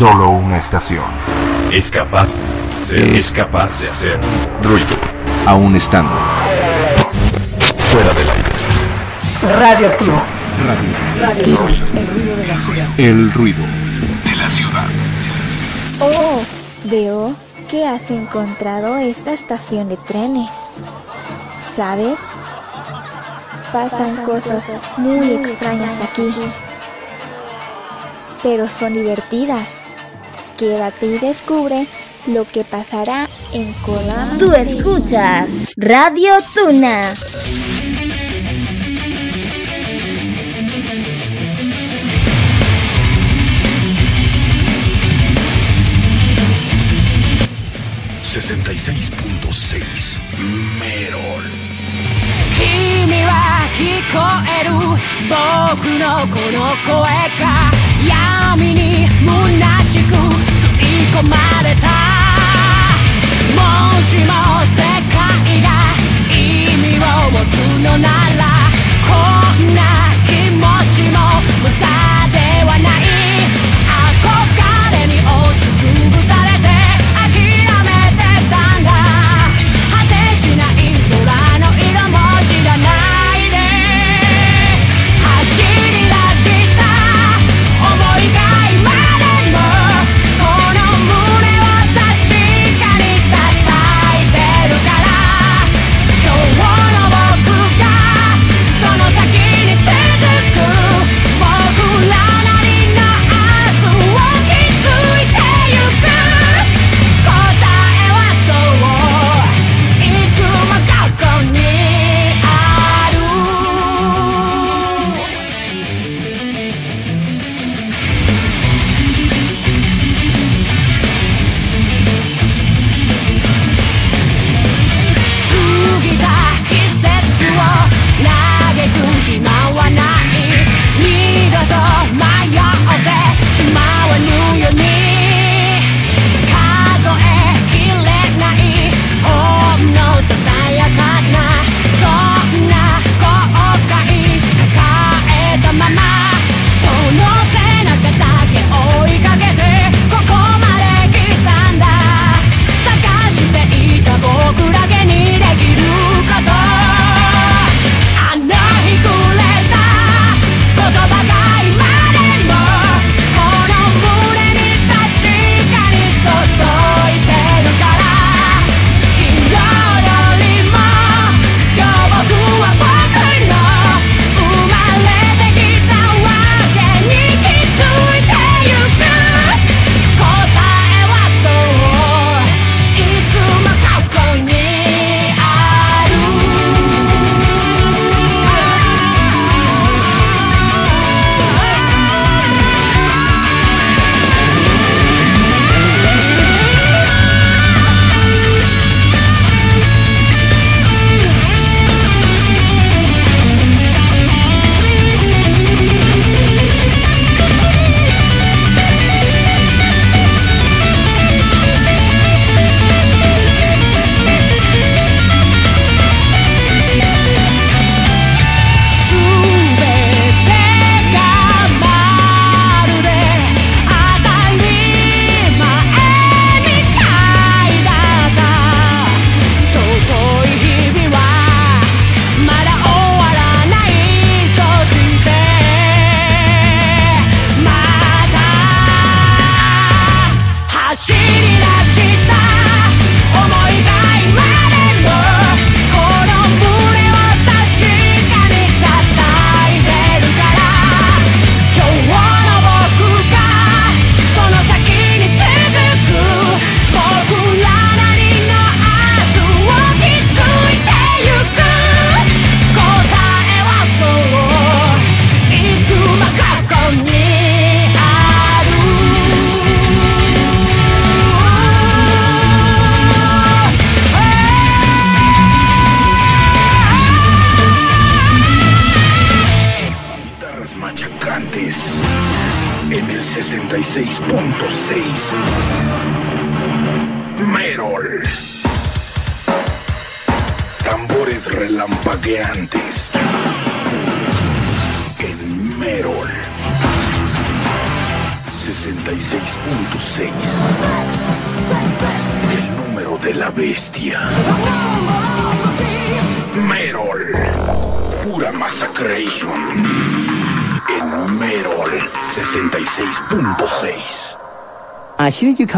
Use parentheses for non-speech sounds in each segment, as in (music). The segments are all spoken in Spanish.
solo una estación. Es capaz, es capaz de hacer ruido. Aún estando fuera del aire. Radioactivo. Radio. Radio. El ruido de la ciudad. El ruido de la ciudad. Oh, veo que has encontrado esta estación de trenes. ¿Sabes? Pasan, cosas, muy extrañas, aquí. Pero son divertidas. Quédate y descubre lo que pasará en Kodama. Tú escuchas Radio Tuna. ...66.6... ...Merol...... 君は聞こえる僕のこの声が闇に虚しく込まれた。もしも世界が意味を持つのならこんな気持ちも無駄。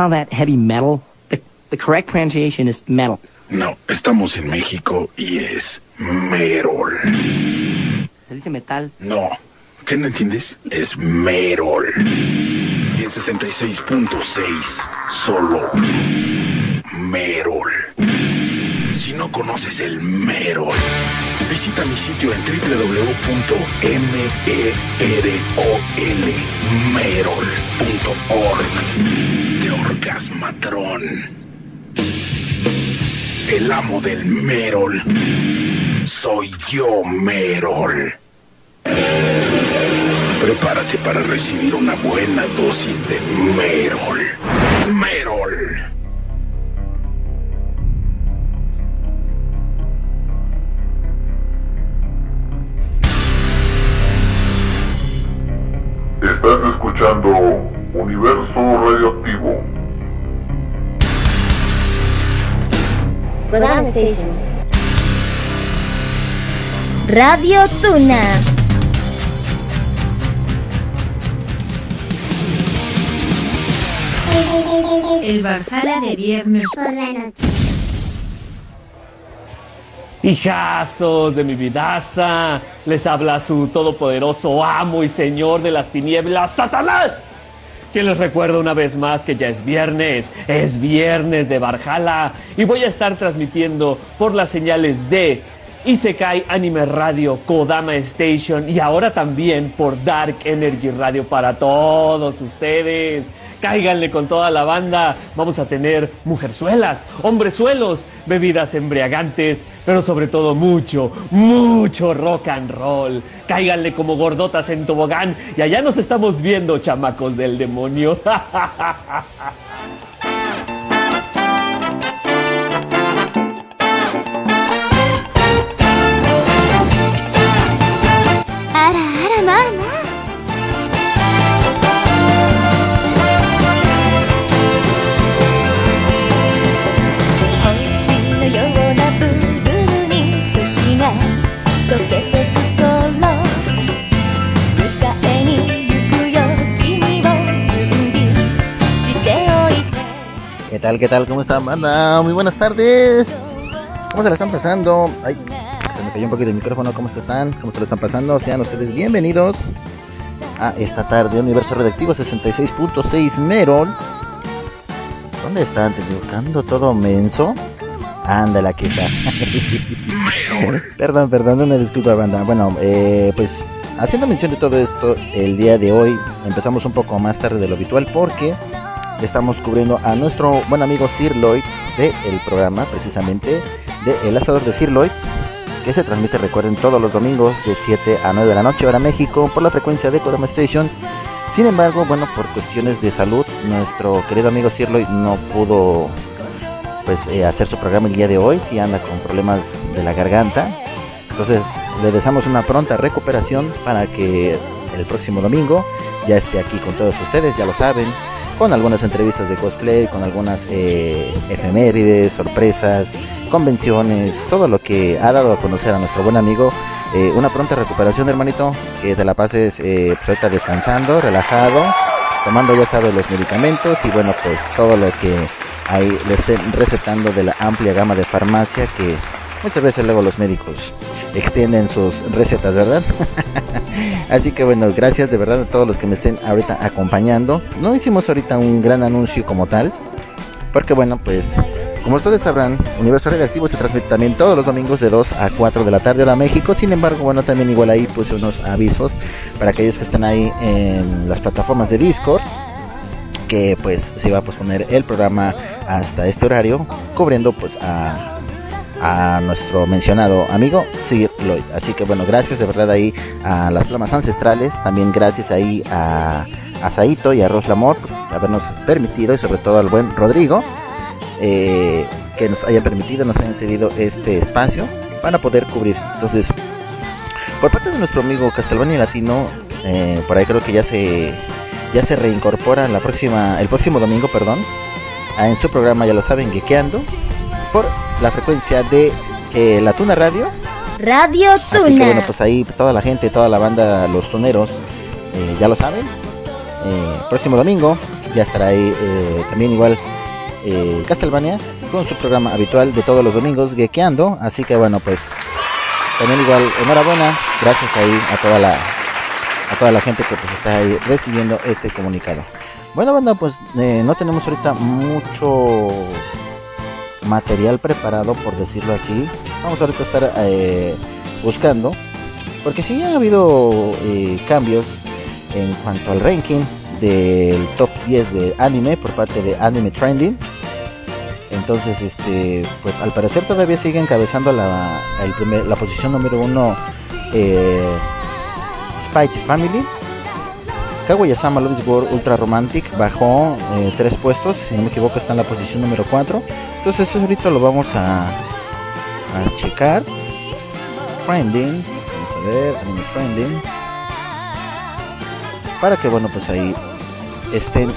Call that heavy metal? The, the correct pronunciation is metal. No, estamos en México y es Merol. Se dice metal. No, ¿qué no entiendes? Es Merol. Y en 66.6, solo Merol. Si no conoces el Merol, visita mi sitio en www.merol.org de Orgasmatrón. El amo del Merol. Soy yo, Merol. Prepárate para recibir una buena dosis de Merol. Merol. Station. Radio Tuna. El Barzala de viernes Por la noche. Hijazos de mi vidaza, les habla su todopoderoso amo y señor de las tinieblas, Satanás. Quien les recuerda una vez más que ya es viernes, es viernes de Barjala y voy a estar transmitiendo por las señales de Isekai Anime Radio, Kodama Station y ahora también por Dark Energy Radio para todos ustedes. Cáiganle con toda la banda. Vamos a tener mujerzuelas, hombrezuelos, bebidas embriagantes, pero sobre todo mucho, mucho rock and roll. Cáiganle como gordotas en tobogán y allá nos estamos viendo, chamacos del demonio. (laughs) tal? ¿Qué tal? ¿Cómo están, banda? Muy buenas tardes. ¿Cómo se la están pasando? Ay, se me cayó un poquito el micrófono. ¿Cómo se están? ¿Cómo se la están pasando? Sean ustedes bienvenidos a esta tarde Universo Redactivo 66.6 Merol. ¿Dónde están? ¿Te buscando todo menso? Ándale, aquí está. (laughs) perdón, perdón, una disculpa, banda. Bueno, eh, pues haciendo mención de todo esto, el día de hoy empezamos un poco más tarde de lo habitual porque estamos cubriendo a nuestro buen amigo Sir Lloyd del programa, precisamente, de El Asador de Sir Lloyd, que se transmite, recuerden, todos los domingos de 7 a 9 de la noche, hora México, por la frecuencia de Kodama Station. Sin embargo, bueno, por cuestiones de salud, nuestro querido amigo Sir Lloyd no pudo pues eh, hacer su programa el día de hoy, si anda con problemas de la garganta. Entonces, le deseamos una pronta recuperación para que el próximo domingo ya esté aquí con todos ustedes, ya lo saben, con algunas entrevistas de cosplay, con algunas eh, efemérides, sorpresas, convenciones, todo lo que ha dado a conocer a nuestro buen amigo. Eh, una pronta recuperación, hermanito, que te la pases eh, pues descansando, relajado, tomando ya sabes los medicamentos y bueno, pues todo lo que ahí le estén recetando de la amplia gama de farmacia que muchas veces luego los médicos extienden sus recetas, ¿verdad? (laughs) Así que bueno, gracias de verdad a todos los que me estén ahorita acompañando. No hicimos ahorita un gran anuncio como tal, porque bueno, pues como ustedes sabrán, Universo Radioactivo se transmite también todos los domingos de 2 a 4 de la tarde hora México. Sin embargo, bueno, también igual ahí puse unos avisos para aquellos que estén ahí en las plataformas de Discord que pues se iba a posponer el programa hasta este horario, cubriendo pues a, a nuestro mencionado amigo Sir Lloyd. Así que bueno, gracias de verdad ahí a las flamas ancestrales, también gracias ahí a, a Saito y a Roslamor por habernos permitido y sobre todo al buen Rodrigo eh, que nos haya permitido, nos hayan cedido este espacio para poder cubrir. Entonces, por parte de nuestro amigo Castelvania Latino, eh, por ahí creo que ya se ya se reincorpora la próxima, el próximo domingo, perdón, en su programa, ya lo saben, Geekeando, por la frecuencia de eh, la Tuna Radio. Radio Tuna. Así que bueno, pues ahí toda la gente, toda la banda, los tuneros, eh, ya lo saben. Eh, próximo domingo ya estará ahí también igual Castlevania con su programa habitual de todos los domingos, Geekeando. Así que bueno, pues también igual enhorabuena, gracias ahí a toda la a toda la gente que pues está ahí recibiendo este comunicado. Bueno, banda, pues no tenemos ahorita mucho material preparado, por decirlo así. Vamos ahorita a estar eh, buscando, porque sí ha habido eh, cambios en cuanto al ranking del top 10 de anime por parte de Anime Trending. Entonces, este, pues al parecer todavía sigue encabezando la, la posición número uno eh, Spike Family Kaguya-sama Love is War Ultra Romantic bajó eh, tres puestos, si no me equivoco está en la posición número 4. Entonces eso ahorita lo vamos a, a checar. Trending, vamos a ver, anime trending. Para que bueno pues ahí estén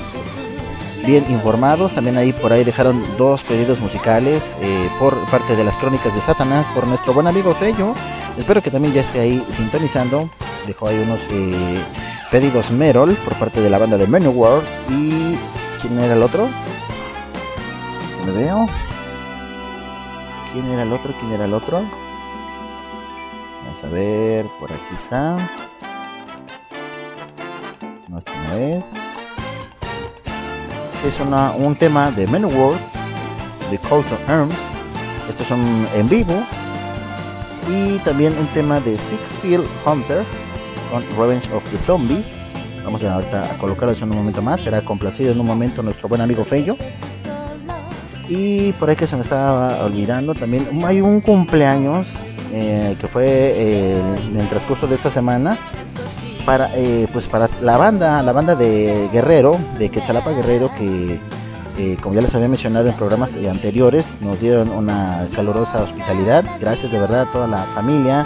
bien informados. También ahí por ahí dejaron dos pedidos musicales eh, por parte de las crónicas de Satanás por nuestro buen amigo Fello. Espero que también ya esté ahí sintonizando. Dejó ahí unos eh, pedidos Merol por parte de la banda de Menu World. ¿Y quién era el otro? Me veo. ¿Quién era el otro? ¿Quién era el otro? Vamos a ver, por aquí está. No, este no es. es una, un tema de Menu World, de Call to Arms. Estos son en vivo. Y también un tema de Six Field Hunter con Revenge of the Zombies. Vamos a ahorita en un momento más. Será complacido en un momento nuestro buen amigo Fello. Y por ahí que se me estaba olvidando también, hay un cumpleaños eh, que fue eh, en el transcurso de esta semana para eh, pues para la banda, la banda de Guerrero, de Quetzalapa Guerrero que como ya les había mencionado en programas anteriores, nos dieron una calurosa hospitalidad. Gracias de verdad a toda la familia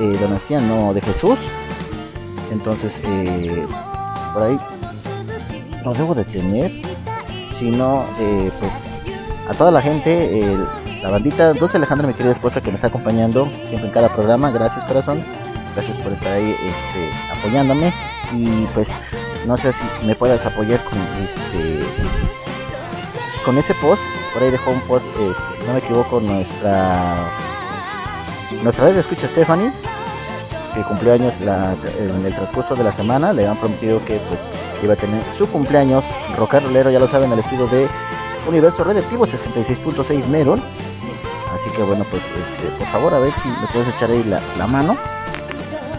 eh, Donaciano de Jesús, entonces, eh, por ahí no debo de tener, sino eh, pues a toda la gente, eh, la bandita, Dulce Alejandra, mi querida esposa que me está acompañando siempre en cada programa, gracias corazón, gracias por estar ahí este, apoyándome. Y pues no sé si me puedas apoyar con este con ese post, por ahí dejó un post, este, si no me equivoco, nuestra nuestra vez de escucha Stephanie que cumplió años en el transcurso de la semana. Le han prometido que pues iba a tener su cumpleaños rocarolero, ya lo saben, al estilo de Universo Redactivo 66.6 Meron. Así que bueno, pues este, por favor a ver si me puedes echar ahí la, la mano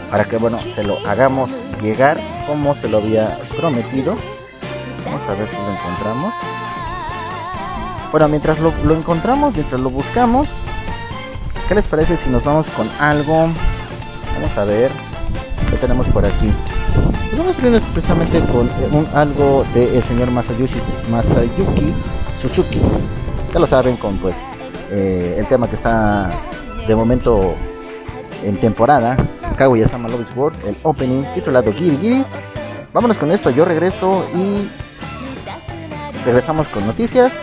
para que bueno se lo hagamos llegar como se lo había prometido. Vamos a ver si lo encontramos. Bueno, mientras lo, lo encontramos, mientras lo buscamos, ¿qué les parece si nos vamos con algo Vamos a ver. ¿Qué tenemos por aquí? Pues vamos primero precisamente con eh, un, algo del el señor Masayuki, Masayuki Suzuki. Ya lo saben con pues eh, el tema que está de momento en temporada. Kaguya-sama Love World, el opening titulado Giri Giri. Vámonos con esto, yo regreso y regresamos con noticias,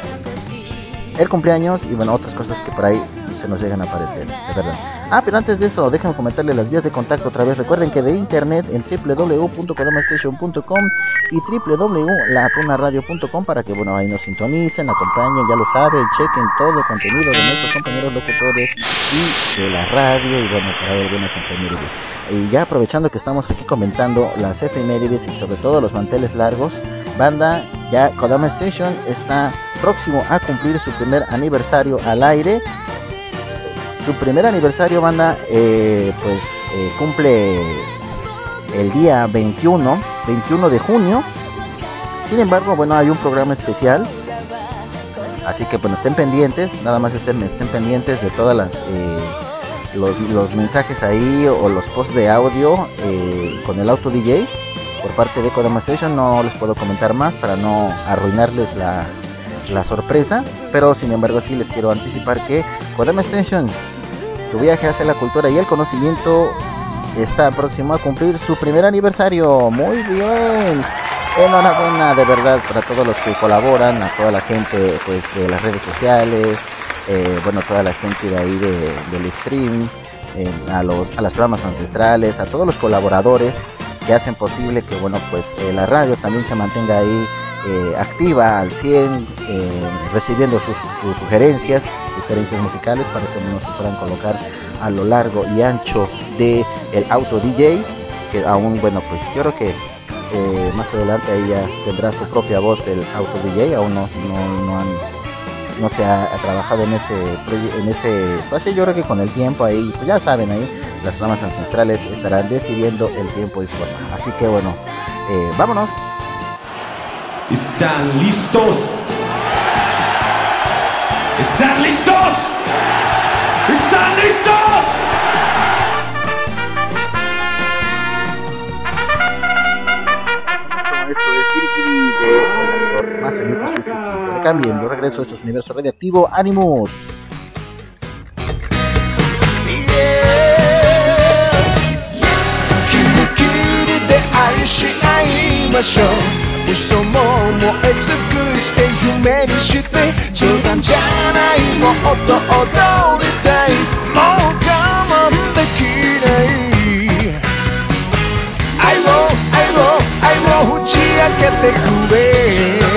el cumpleaños y bueno, otras cosas que por ahí se nos llegan a aparecer, de verdad. Ah, pero antes de eso, déjenme comentarles las vías de contacto otra vez. Recuerden que de internet en www.kodamastation.com y www.latunaradio.com para que, bueno, ahí nos sintonicen, acompañen, ya lo saben, chequen todo el contenido de nuestros compañeros locutores y de la radio y, bueno, para algunas efemérides. Y ya aprovechando que estamos aquí comentando las efemérides y sobre todo los manteles largos, banda, ya Kodama Station está próximo a cumplir su primer aniversario al aire su primer aniversario, banda, eh, pues eh, cumple el día 21, 21 de junio. Sin embargo, bueno, hay un programa especial. Así que, bueno, estén pendientes, nada más estén, estén pendientes de todas las... Eh, los, mensajes ahí o los posts de audio con el auto DJ por parte de Kodama Station. No les puedo comentar más para no arruinarles la, la sorpresa, pero sin embargo sí les quiero anticipar que Kodama Station tu viaje hacia la cultura y el conocimiento está próximo a cumplir su primer aniversario. Muy bien. Enhorabuena de verdad para todos los que colaboran, a toda la gente pues de las redes sociales, eh, bueno, toda la gente de ahí de, del stream, eh, a, los, a las programas ancestrales, a todos los colaboradores que hacen posible que bueno pues eh, la radio también se mantenga ahí eh, activa al 100, eh, recibiendo sus sugerencias, sugerencias musicales para que nos se puedan colocar a lo largo y ancho de el auto DJ, que aún bueno pues yo creo que eh, más adelante ya tendrá su propia voz el auto DJ, aún no, no, no han no se ha, ha trabajado en ese en ese espacio. Yo creo que con el tiempo ahí pues ya saben ahí las ramas ancestrales estarán decidiendo el tiempo y forma. Así que bueno eh, vámonos. ¿Están listos? ¿Están listos? ¿Están listos? esto es Kirikiri de Masayuki Suzuki no le cambien yo regreso esto es Universo Radioactivo ánimos. キリキリで愛し合いましょう嘘も燃え尽くして夢にして冗談じゃないもっと踊りたいもう我慢できない。愛を愛を愛を打ち明けてくれ。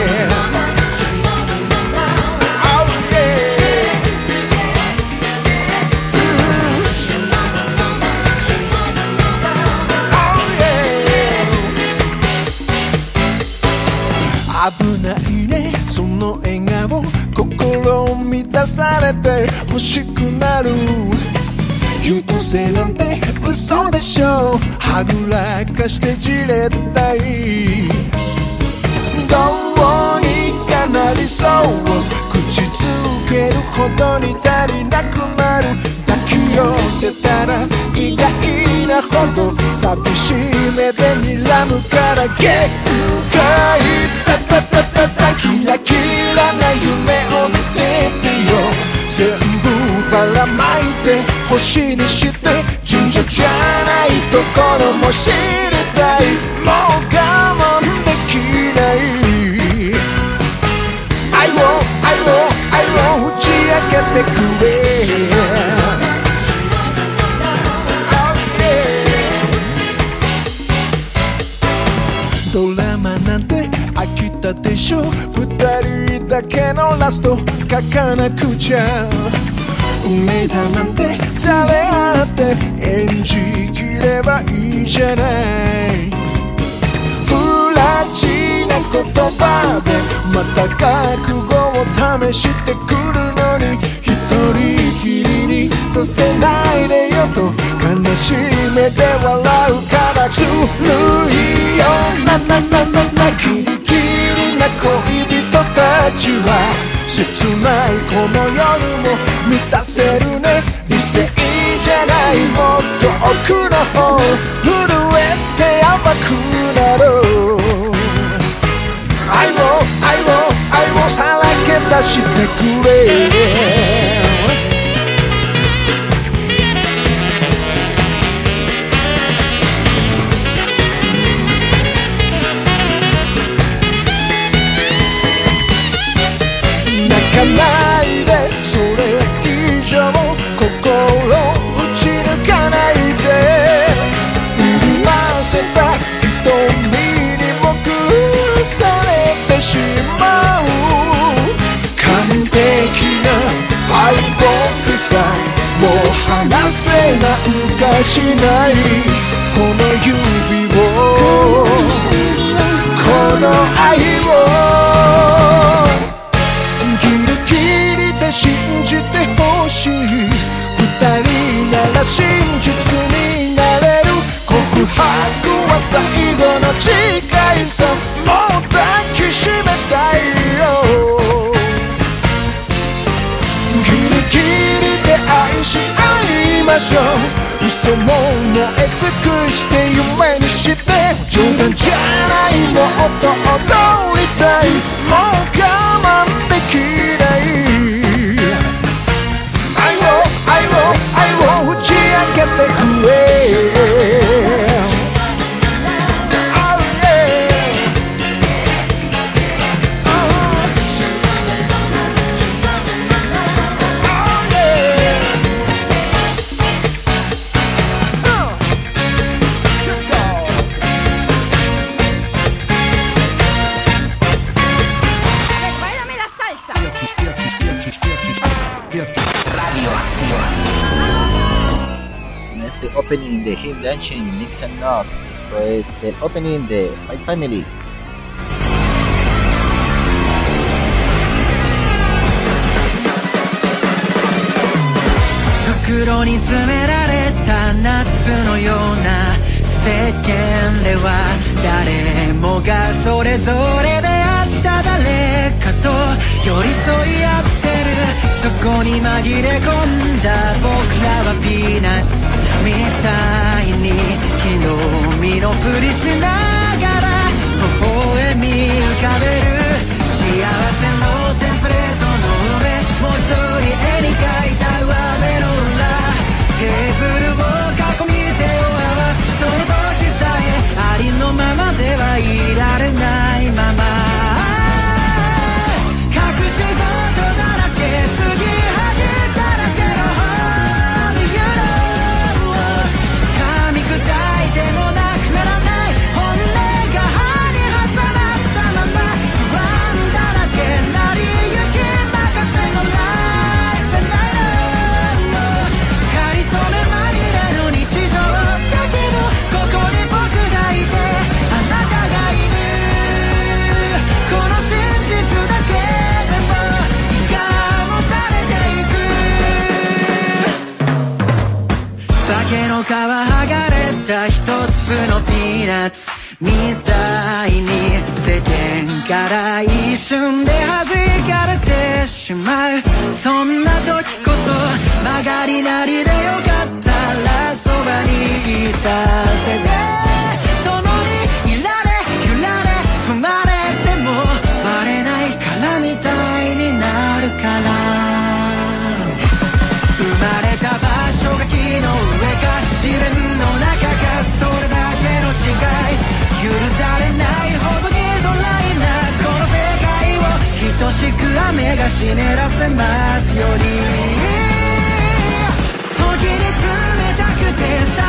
心を満たされて欲しくなる。優等生なんて嘘でしょはぐらかしてじれったい。どうにかなりそう。口づけるほどに足りなくなる。抱き寄せたら意外なほど。寂しい目で睨むから。限界タタタタタキラキラな夢を見せてよ。全部ばらまいて星にして順序じゃないところも知りたい。もう我慢できない。愛を愛を愛を打ち明けてくれ。ドラマなんて飽きたでしょ。だけのラスト書かなくちゃ運命だなんてじゃれ合って演じきればいいじゃない不ラチな言葉でまた覚悟を試してくるのに一人きりにさせないでよと悲しい目で笑うから。ずるいよななななな。キリキリな恋人たちは切ないこの夜も満たせるね。理性じゃないもっと奥の方震えて甘くなろう。愛を愛を愛をさらけ出してくれ。かないでそれ以上心打ち抜かないで振り回せた瞳にも崩されてしまう。完璧な敗北さもう離せなんかしない。この指をこの愛を。な真実になれる。告白は最後の誓いさ。もう抱きしめたいよ。ギリギリで愛し合いましょう。嘘も燃え尽くして夢にして。冗談じゃないもっと踊りたい。もう我慢できな opening de Him Dancing Mix and Not. Esto es del opening de Spy Family. 袋に詰められた夏のような世間では誰もがそれぞれであった誰かと寄り添い合ってるそこに紛れ込んだ僕らはピーナッツみたいに昨日身のふりしながら微笑み浮かべる幸せのテンプレートの上もう一人絵に描いた上目の裏テーブルを囲み手を合わすその時さえありのままではいられないまま化けの皮剥がれた一粒のピーナッツ。みたいに世間から一瞬で弾かれてしまう。そんな時こそ曲がりなりでよかったらそばにいさせて。共にいられ揺られ踏まれてもバレないからみたいになるから。生まれた場所が木の上自然の中かそれだけの違い許されないほどにドライな。この世界を等しく雨が湿らせますように。時に冷たくてさ。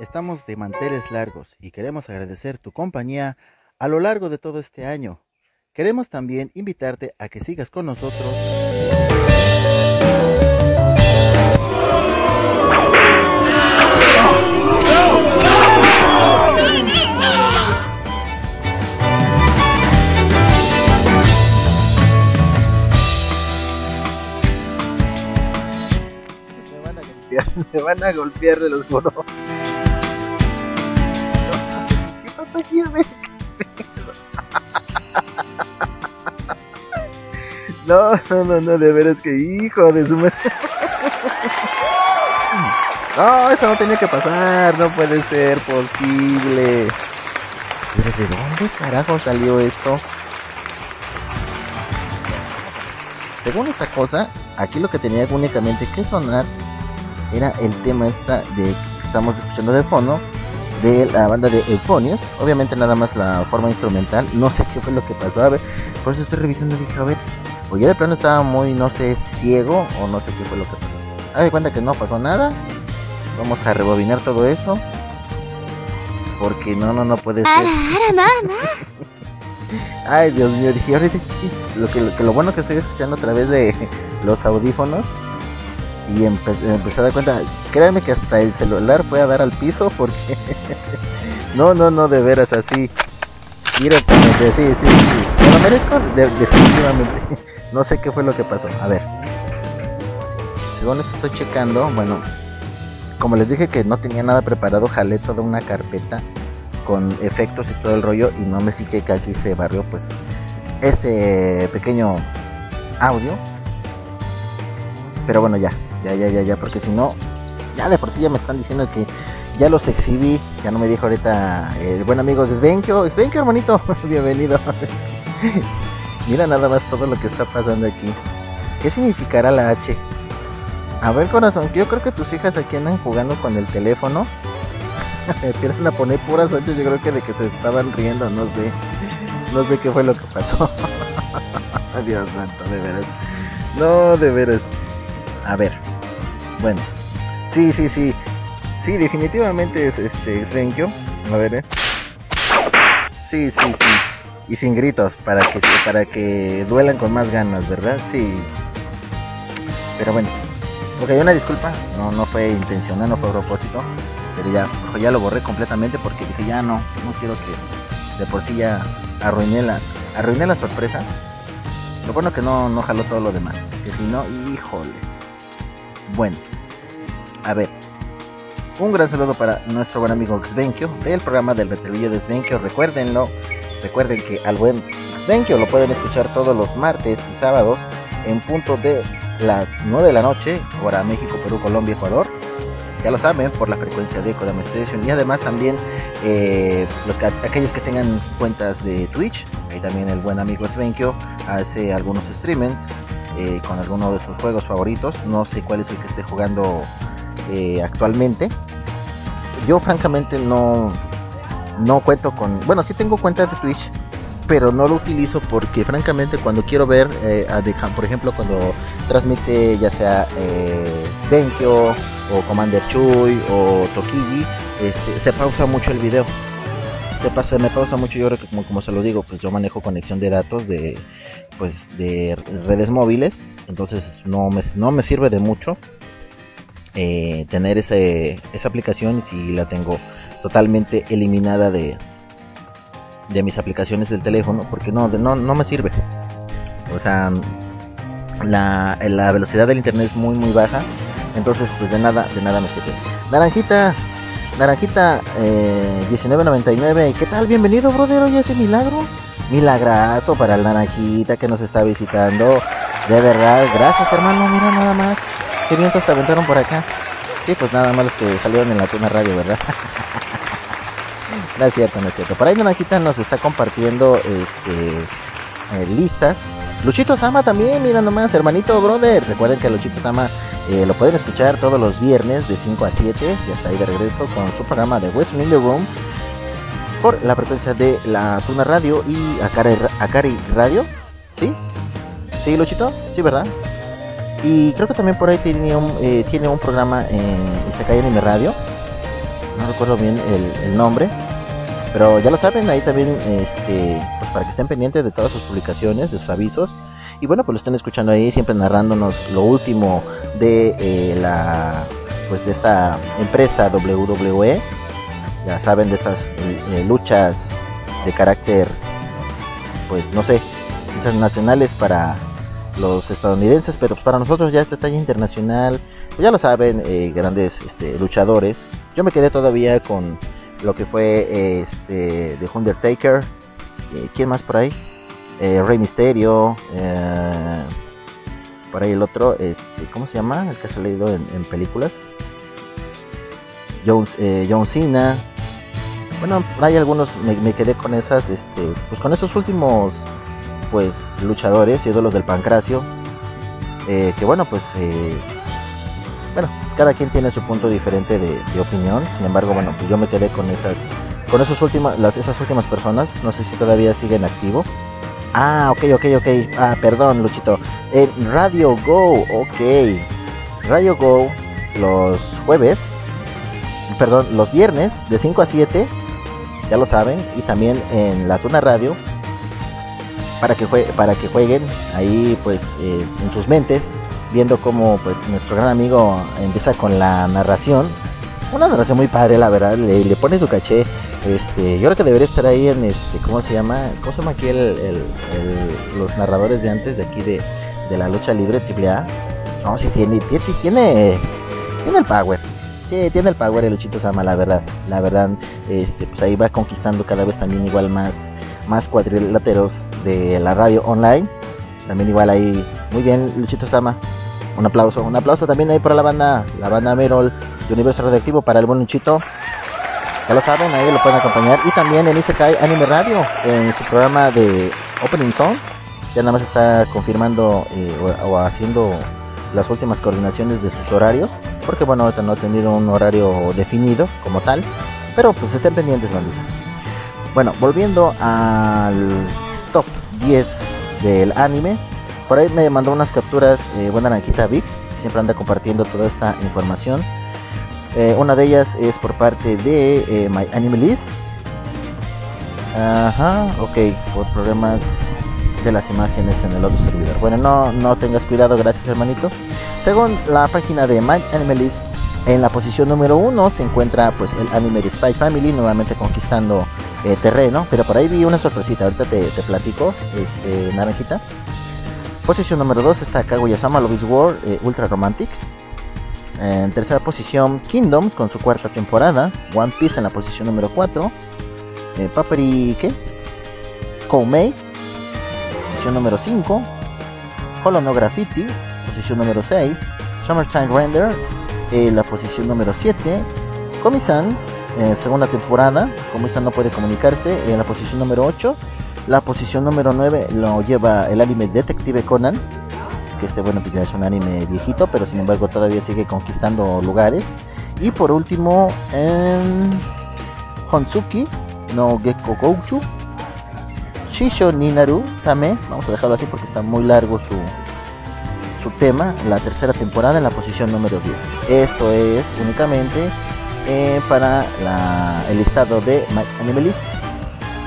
Estamos de manteles largos y queremos agradecer tu compañía a lo largo de todo este año. Queremos también invitarte a que sigas con nosotros. (laughs) me van a golpear de los monos. ¿Qué pasó aquí? (laughs) No, no, no, no, de veras que hijo de su madre. (laughs) No, eso no tenía que pasar, no puede ser posible. ¿Pero de dónde carajo salió esto? Según esta cosa, aquí lo que tenía únicamente que sonar era el tema esta de que estamos escuchando de fondo de la banda de Euphonious. Obviamente nada más la forma instrumental. (laughs) No sé qué fue lo que pasó. A ver, por eso estoy revisando. Dije, a ver, o ya de plano estaba muy, no sé, ciego o no sé qué fue lo que pasó. Haz de cuenta que no pasó nada. Vamos a rebobinar todo esto. Porque no, no, no puede ser. (laughs) Ay, Dios mío, dije, ahorita lo que, lo que lo bueno que estoy escuchando a través de los audífonos y empe- empecé a dar cuenta, créanme que hasta el celular fue a dar al piso porque (laughs) no, no, no, de veras así. Directamente, sí, sí, sí. Me lo merezco de- definitivamente. (laughs) No sé qué fue lo que pasó. A ver. Según esto estoy checando, bueno, como les dije que no tenía nada preparado, jalé toda una carpeta con efectos y todo el rollo y no me fijé que aquí se barrió pues este pequeño audio. Pero bueno, ya, ya, ya, ya, ya, porque si no, ya de por sí ya me están diciendo que ya los exhibí. Ya no me dijo ahorita el buen amigo Svenkio. Svenkio, hermanito, (laughs) bienvenido. (laughs) Mira nada más todo lo que está pasando aquí. ¿Qué significará la H? A ver, corazón, yo creo que tus hijas aquí andan jugando con el teléfono. (laughs) Empiezan a poner puras H, yo creo que de que se estaban riendo, no sé. No sé qué fue lo que pasó. Dios santo, de veras. No, de veras. A ver. Bueno. Sí, sí, sí. Sí, definitivamente es este Svenkio. A ver, eh. Sí, sí, sí. Y sin gritos, para que para que duelan con más ganas, ¿verdad? Sí. Pero bueno. Ok, una disculpa. No, no fue intencional, no fue a propósito. Pero ya, ya lo borré completamente porque dije ya no, no quiero que de por sí ya arruiné la, arruiné la sorpresa. Lo bueno que no, no jaló todo lo demás. Que si no, híjole. Bueno. A ver. Un gran saludo para nuestro buen amigo Xvenkio del programa del Retelvillo de Xvenkio. Recuérdenlo. Recuerden que al buen Xvenkio lo pueden escuchar todos los martes y sábados en punto de las 9 de la noche, hora México, Perú, Colombia, Ecuador. Ya lo saben, por la frecuencia de Kodama Station. Y además también eh, los que, aquellos que tengan cuentas de Twitch. Ahí también el buen amigo Xvenkio hace algunos streamings eh, con alguno de sus juegos favoritos. No sé cuál es el que esté jugando eh, actualmente. Yo francamente no, no cuento con... Bueno, sí tengo cuenta de Twitch, pero no lo utilizo porque francamente cuando quiero ver, eh, a Ham, por ejemplo, cuando transmite ya sea eh, Benkyo o Commander Chuy o Tokigi, este, se pausa mucho el video. Pasa, me pausa mucho, yo creo que como, como se lo digo, pues yo manejo conexión de datos de pues de redes móviles, entonces no me, no me sirve de mucho eh, tener ese, esa aplicación si la tengo totalmente eliminada de, de mis aplicaciones del teléfono porque no, no, no me sirve. O sea, la, la velocidad del internet es muy muy baja, entonces pues de nada, de nada me sirve. Naranjita, Naranjita eh, 1999, ¿qué tal? Bienvenido, brother, oye ese milagro. Milagrazo para el Naranjita que nos está visitando. De verdad, gracias hermano, mira nada más. Qué vientos te aventaron por acá. Sí, pues nada más los que salieron en la tuna radio, ¿verdad? (laughs) no es cierto, no es cierto. Por ahí Naranjita nos está compartiendo este eh, listas. Luchito Sama también, mira nomás, hermanito, brother. Recuerden que Luchito Sama eh, lo pueden escuchar todos los viernes de 5 a 7. Ya está ahí de regreso con su programa de West in Room. Por la frecuencia de la Tuna Radio y Akari, Akari Radio. ¿Sí? ¿Sí, Luchito? Sí, ¿verdad? Y creo que también por ahí tiene un, eh, tiene un programa en Isekai Anime Radio. No recuerdo bien el nombre. Pero ya lo saben, ahí también, este, pues para que estén pendientes de todas sus publicaciones, de sus avisos. Y bueno, pues lo están escuchando ahí, siempre narrándonos lo último de eh, la, pues de esta empresa WWE. Ya saben, de estas eh, luchas de carácter, pues no sé, quizás nacionales para los estadounidenses, pero para nosotros ya esta talla internacional, pues ya lo saben, eh, grandes este, luchadores. Yo me quedé todavía con lo que fue este The Undertaker. Eh, ¿Quién más por ahí? Eh, Rey Misterio. Eh, por ahí el otro, este, ¿cómo se llama? El que ha salido en, películas. John, eh, John Cena. Bueno, hay algunos, me, me, quedé con esas, este, pues con esos últimos, pues, luchadores, ídolos del pancracio. Que bueno, pues, bueno, cada quien tiene su punto diferente de, opinión. Sin embargo, bueno, pues yo me quedé con esas, con esos últimas, las, esas últimas personas. No sé si todavía siguen activo. Ah, ok, ok, ok. Ah, perdón, Luchito. En Radio Go, ok. Radio Go, los jueves, perdón, los viernes de 5 a 7, ya lo saben. Y también en la Tuna Radio, para que, jue para que jueguen ahí, pues, eh, en sus mentes viendo cómo pues nuestro gran amigo empieza con la narración. Una narración muy padre, la verdad, le, pone su caché. Este, yo creo que debería estar ahí en este, ¿cómo se llama? ¿Cómo se llama aquí el, el, el, los narradores de antes de aquí de, de la lucha libre AAA? No, sí tiene, tiene, tiene, tiene el power. Tiene el power el Luchito Sama, la verdad. La verdad, este, pues ahí va conquistando cada vez también igual más, más cuadriláteros de la radio online. También igual ahí, muy bien, Luchito Sama un aplauso, un aplauso también ahí para la banda, la banda Merol de Universo Radioactivo para el buen Luchito. Ya lo saben, ahí lo pueden acompañar. Y también en Isekai Anime Radio, en su programa de Opening Song. Ya nada más está confirmando eh, o, haciendo las últimas coordinaciones de sus horarios. Porque bueno, ahorita no ha tenido un horario definido como tal. Pero pues estén pendientes, bandita. Bueno, volviendo al top 10 del anime. Por ahí me mandó unas capturas eh, buena naranjita Vic, siempre anda compartiendo toda esta información. Eh, una de ellas es por parte de eh, My Anime List. Ajá, ok, por problemas de las imágenes en el otro servidor. Bueno, no, no tengas cuidado, gracias hermanito. Según la página de My Anime List, en la posición número uno se encuentra pues el anime de Spy Family, nuevamente conquistando eh, terreno. Pero por ahí vi una sorpresita, ahorita te, te platico, este, naranjita. Posición número 2 está Kaguya-sama Love is War eh, Ultra Romantic. En tercera posición Kingdoms con su cuarta temporada. One Piece en la posición número 4. Eh, Paperi ¿qué? Koumei. Posición número 5. Hollow no Graffiti. Posición número 6. Summertime Render. Eh, la posición número 7. Komi-san. segunda temporada. Komi-san no puede comunicarse. En la posición número 8. La posición número 9 lo lleva el anime Detective Conan. Que este, bueno, pues ya es un anime viejito, pero sin embargo todavía sigue conquistando lugares. Y por último, en Honsuki no Gekko Gouchu. Shisho Ninaru Tame. Vamos a dejarlo así porque está muy largo su, su tema. La tercera temporada en la posición número 10. Esto es únicamente eh, para el listado de My Anime List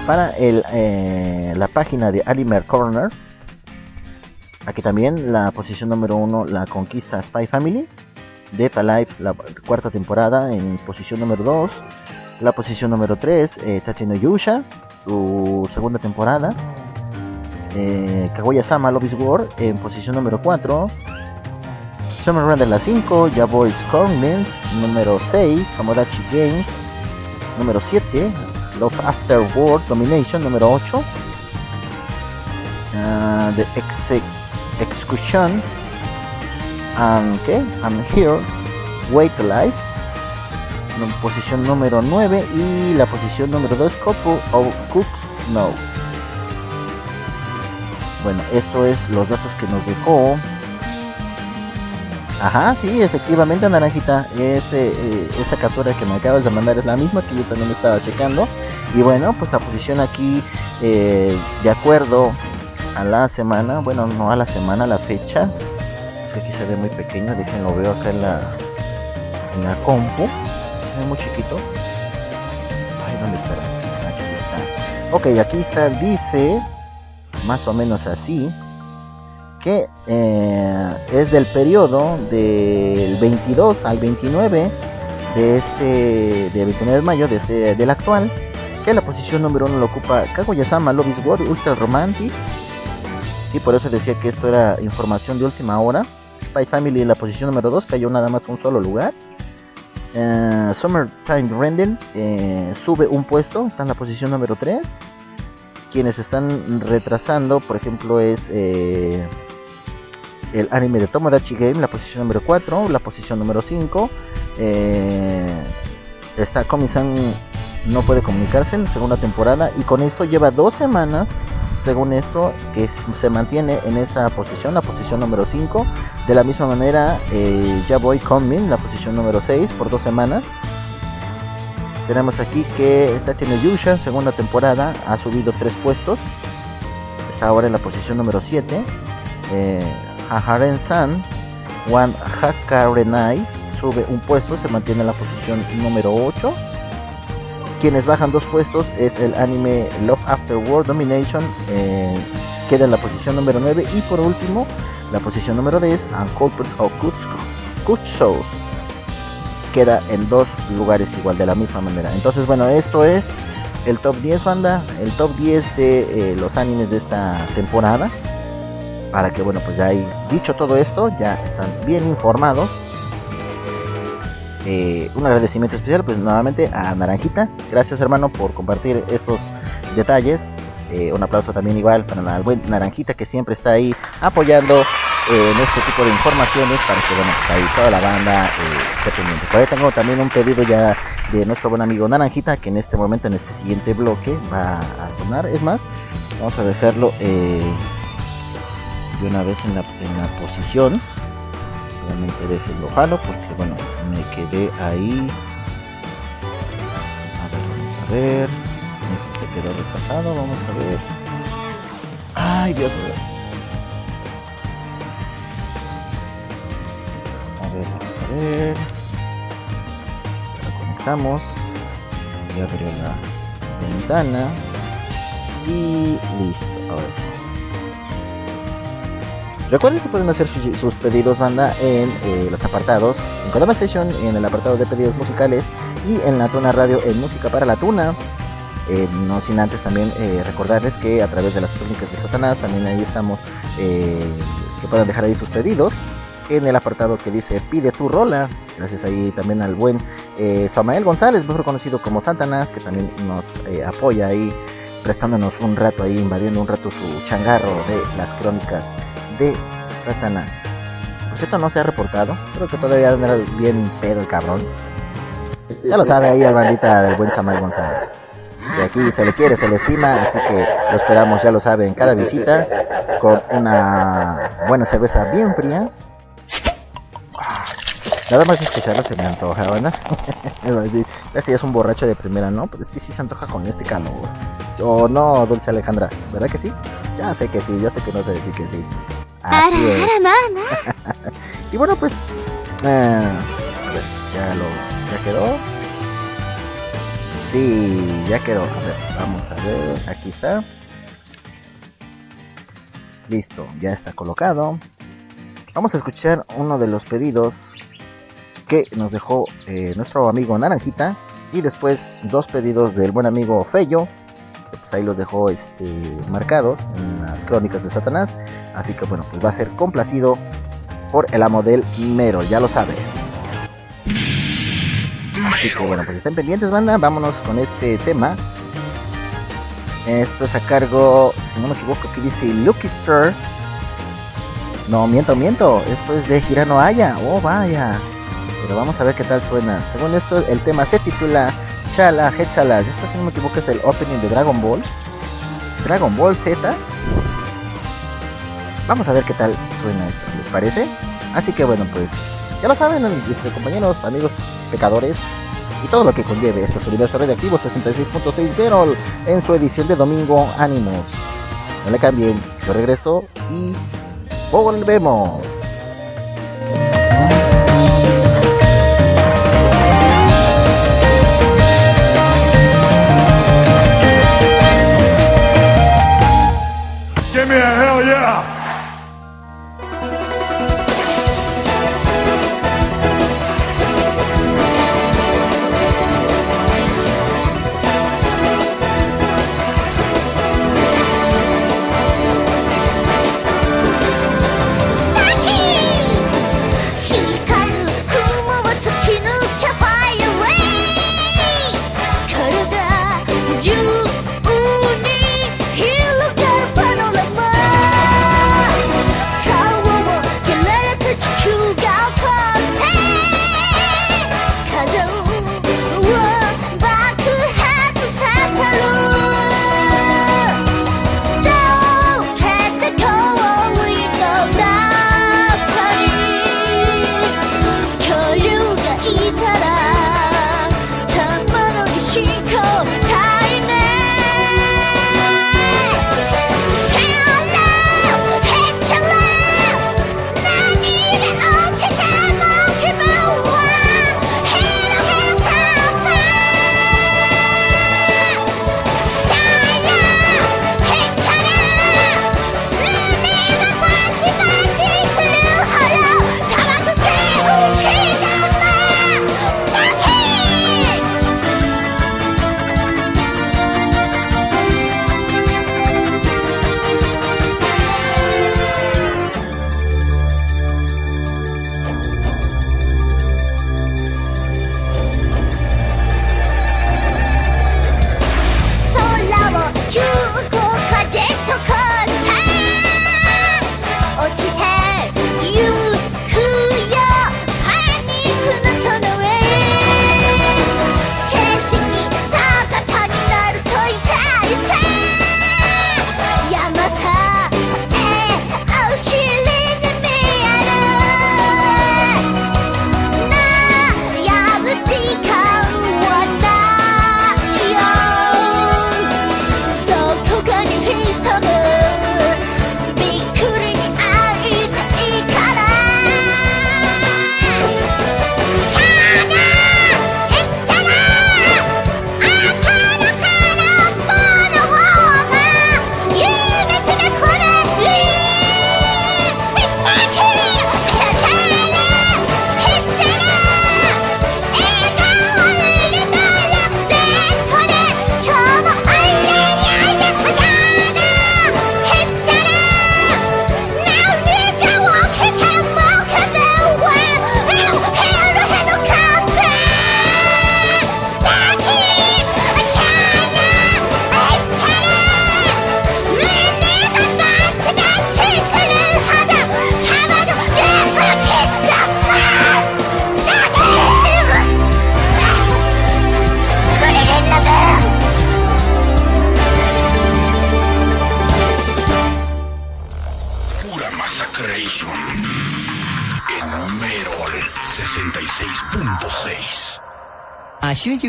para el, eh, la página de Animer Corner, Aquí también la posición número uno la conquista Spy Family. Death Alive, la cuarta temporada en posición número 2. La posición número 3, eh, Tachi Yusha, su segunda temporada. Eh, Kaguya-sama Love is War en posición número 4. Summer Run de la 5, Ya Boys Corners, número 6, Tomodachi Games, número 7, Love After War Domination, número 8, Ah, The Exe- Execution, and. I'm Here, Wait Alive, posición número 9, y la posición número 2, Couple of Cooks No. Bueno, esto es los datos que nos dejó Ajá, sí, efectivamente, Naranjita. Eh, esa captura que me acabas de mandar es la misma que yo también estaba checando. Y bueno, pues la posición aquí, eh, de acuerdo a la semana, bueno, no a la semana, a la fecha. Es que aquí se ve muy pequeño, déjenlo veo acá en la, en la compu. Se ve muy chiquito. Ay, ¿dónde estará? Aquí está. Ok, aquí está, dice, más o menos así que eh, es del periodo del 22 al 29 de este de 29 de mayo de este, del actual la posición número uno lo ocupa Kaguya-sama is War Ultra Romantic sí por eso decía que esto era información de última hora. Spy Family en la posición número 2 cayó nada más un solo lugar. Eh, Summertime Render eh, sube un puesto está en la posición número 3 quienes están retrasando por ejemplo es eh, el anime de Tomodachi Game, la posición número 4, la posición número 5. Eh, está Komi-san no puede comunicarse en la segunda temporada y con esto lleva dos semanas, según esto, que se mantiene en esa posición, la posición número 5. De la misma manera, eh, ya voy Min, la posición número 6, por dos semanas. Tenemos aquí que Tati no Yusha, segunda temporada, ha subido tres puestos. Está ahora en la posición número 7. Eh, Haharen-san, One Hakarenai, sube un puesto, se mantiene en la posición número 8. Quienes bajan dos puestos es el anime Love After War Domination, eh, queda en la posición número 9. Y por último, la posición número 10, Uncultured of Kutsu, queda en dos lugares igual de la misma manera. Entonces, bueno, esto es el top 10 banda, el top 10 de eh, los animes de esta temporada. Para que, bueno, pues ya hay dicho todo esto, ya están bien informados. Eh, un agradecimiento especial, pues nuevamente a Naranjita. Gracias, hermano, por compartir estos detalles. Eh, un aplauso también igual para el buen Naranjita que siempre está ahí apoyando eh, en este tipo de informaciones para que bueno pues ahí toda la banda esté pendiente. Por ahí tengo también un pedido ya de nuestro buen amigo Naranjita que en este momento en este siguiente bloque va a sonar. Es más, vamos a dejarlo de una vez en la, en la posición. Solamente déjenlo jalo porque bueno me quedé ahí. A ver, vamos a ver. Se quedó retrasado, vamos a ver. Ay, Dios mío. A ver, vamos a ver. Lo conectamos. Ya abrió la ventana. Y listo, ahora sí. Recuerden que pueden hacer su- sus pedidos banda en eh, los apartados en Kodama Station, en el apartado de pedidos musicales y en la Tuna Radio en Música para la Tuna. Eh, no sin antes también eh, recordarles que a través de las técnicas de Satanás también ahí estamos que puedan dejar ahí sus pedidos en el apartado que dice pide tu rola gracias ahí también al buen eh, Samael González mejor conocido como Satanás que también nos apoya ahí prestándonos un rato ahí invadiendo un rato su changarro de las crónicas de Satanás por cierto no se ha reportado creo que todavía anda bien pedo el cabrón ya lo sabe ahí al bandita del buen Samael González de aquí se le quiere, se le estima, así que lo esperamos, ya lo saben, en cada visita con una buena cerveza bien fría. Nada más escucharlo se me antoja, ¿verdad? (laughs) Este ya es un borracho de primera, ¿no? Pero es que sí se antoja con este calor. O no, Dulce Alejandra, ¿verdad que sí? Ya sé que sí, yo sé que no sé decir que sí. Así es. (laughs) y bueno, pues, eh, a ver, ya lo, ya quedó. Sí, ya quedó. A ver, vamos a ver. Aquí está. Listo, ya está colocado. Vamos a escuchar uno de los pedidos que nos dejó eh, nuestro amigo Naranjita. Y después dos pedidos del buen amigo Fello. Pues ahí los dejó este, marcados en las crónicas de Satanás. Así que bueno, pues va a ser complacido por el amo del Merol, ya lo sabe. Así que bueno, pues estén pendientes, banda. Vámonos con este tema. Esto es a cargo, si no me equivoco, aquí dice Lucky Star. No, miento, miento. Esto es de Hirano Aya. Oh, vaya. Pero vamos a ver qué tal suena. Según esto, el tema se titula Chala Hechalas. Esto, si no me equivoco, es el opening de Dragon Ball. Dragon Ball Z. Vamos a ver qué tal suena esto, ¿les parece? Así que bueno, pues ya lo saben, este, compañeros, amigos, pecadores y todo lo que conlleve estos universo radioactivo 66.6 Verol en su edición de domingo Ánimos. No le cambien, yo regreso y volvemos.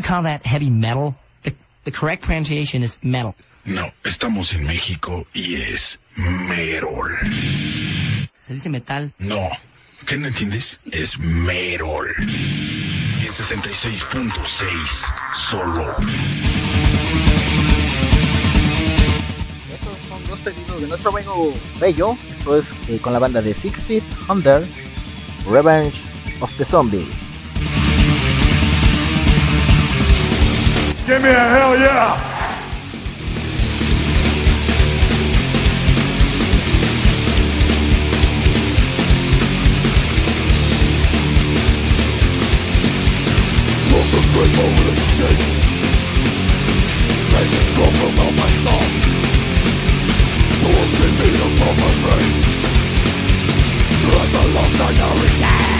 You call that heavy metal? The, the correct pronunciation is metal. No, estamos en México y es Merol. Se dice metal. No, ¿qué no entiendes? Es Merol. Y en 66.6 solo. Estos son dos pedidos de nuestro amigo Bello. Esto es eh, con la banda de Six Feet Under, Revenge of the Zombies. Give me a hell yeah! From the grave over the snake Pain come from out my skull Bullets in me upon my brain. Like the lost I now regain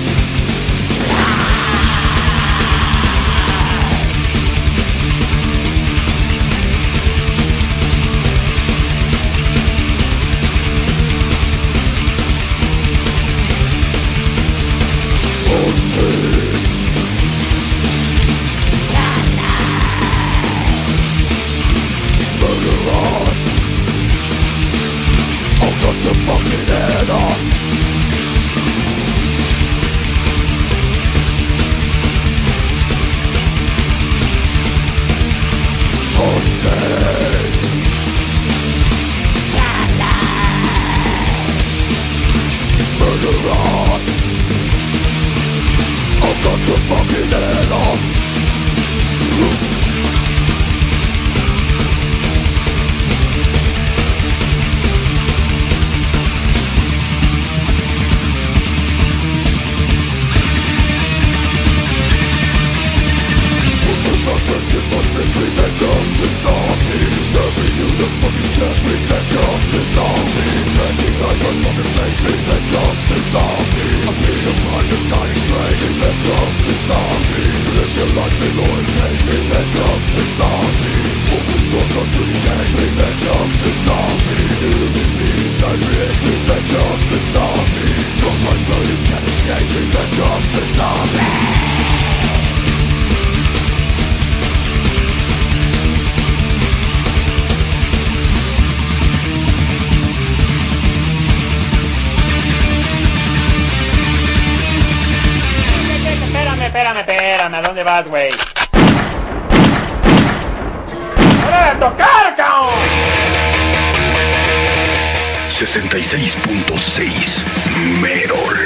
66.6 Merol.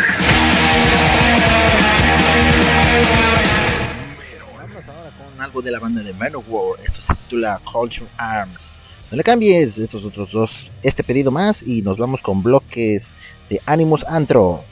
Vamos ahora con algo de la banda de Manowar. Esto se titula Culture Arms. No le cambies estos otros dos, este pedido más y nos vamos con bloques de Animus Antro.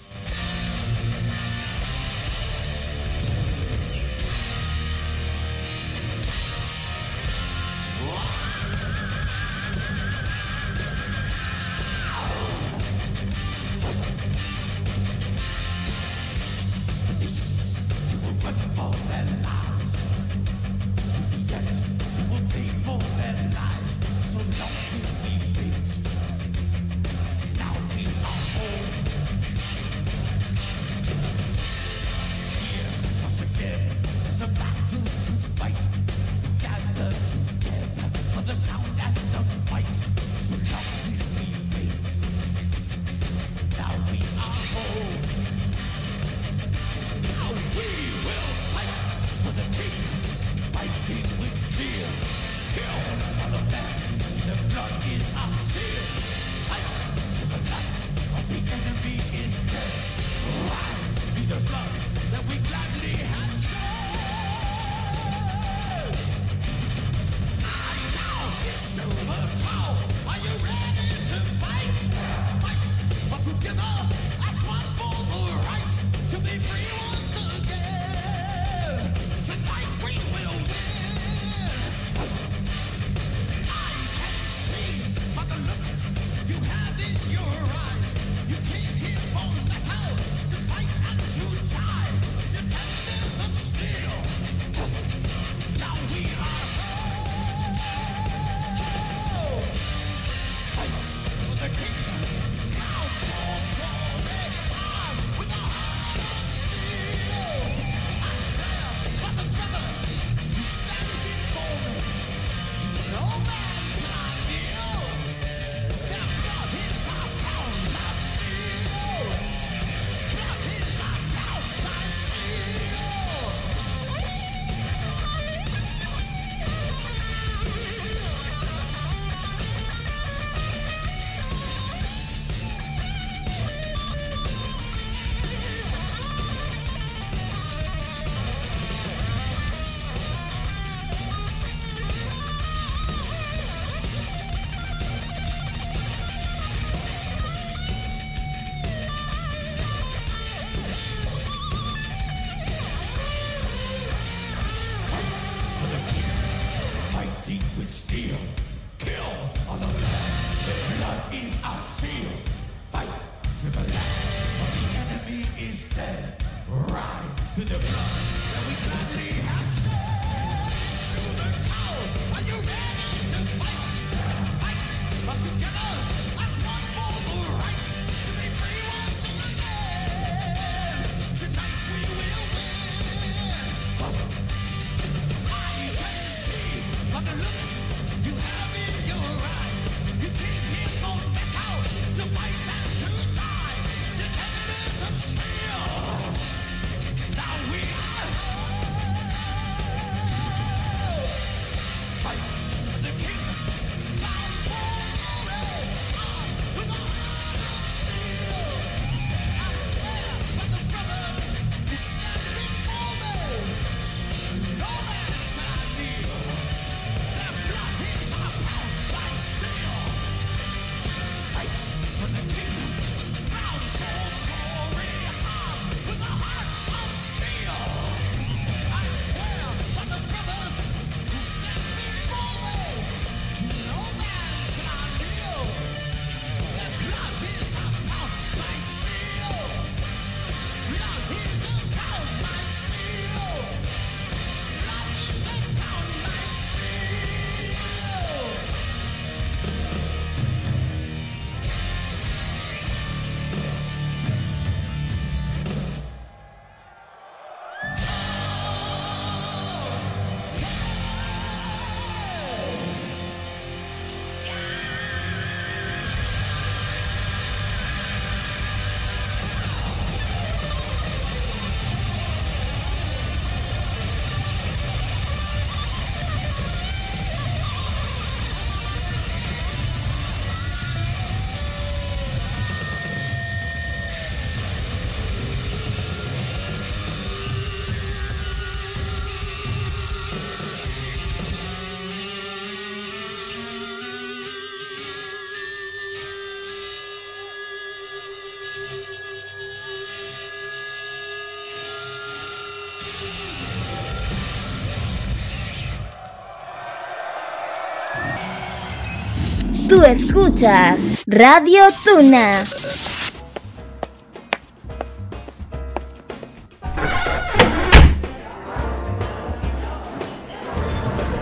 Tú escuchas Radio Tuna.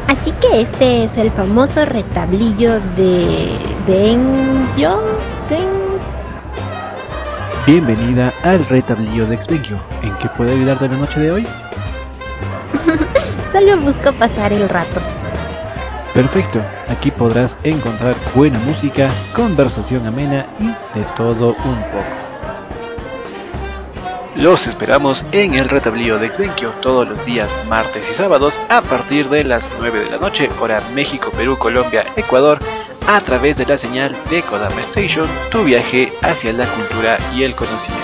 Así que este es el famoso retablillo de Benjo. Ben... Bienvenida al retablillo de Exvengio. ¿En qué puedo ayudarte la noche de hoy? (laughs) Solo busco pasar el rato. Perfecto, aquí podrás encontrar buena música, conversación amena y de todo un poco. Los esperamos en el retablillo de Exvenquio todos los días martes y sábados a partir de las 9 de la noche, hora México, Perú, Colombia, Ecuador, a través de la señal de Kodama Station, tu viaje hacia la cultura y el conocimiento.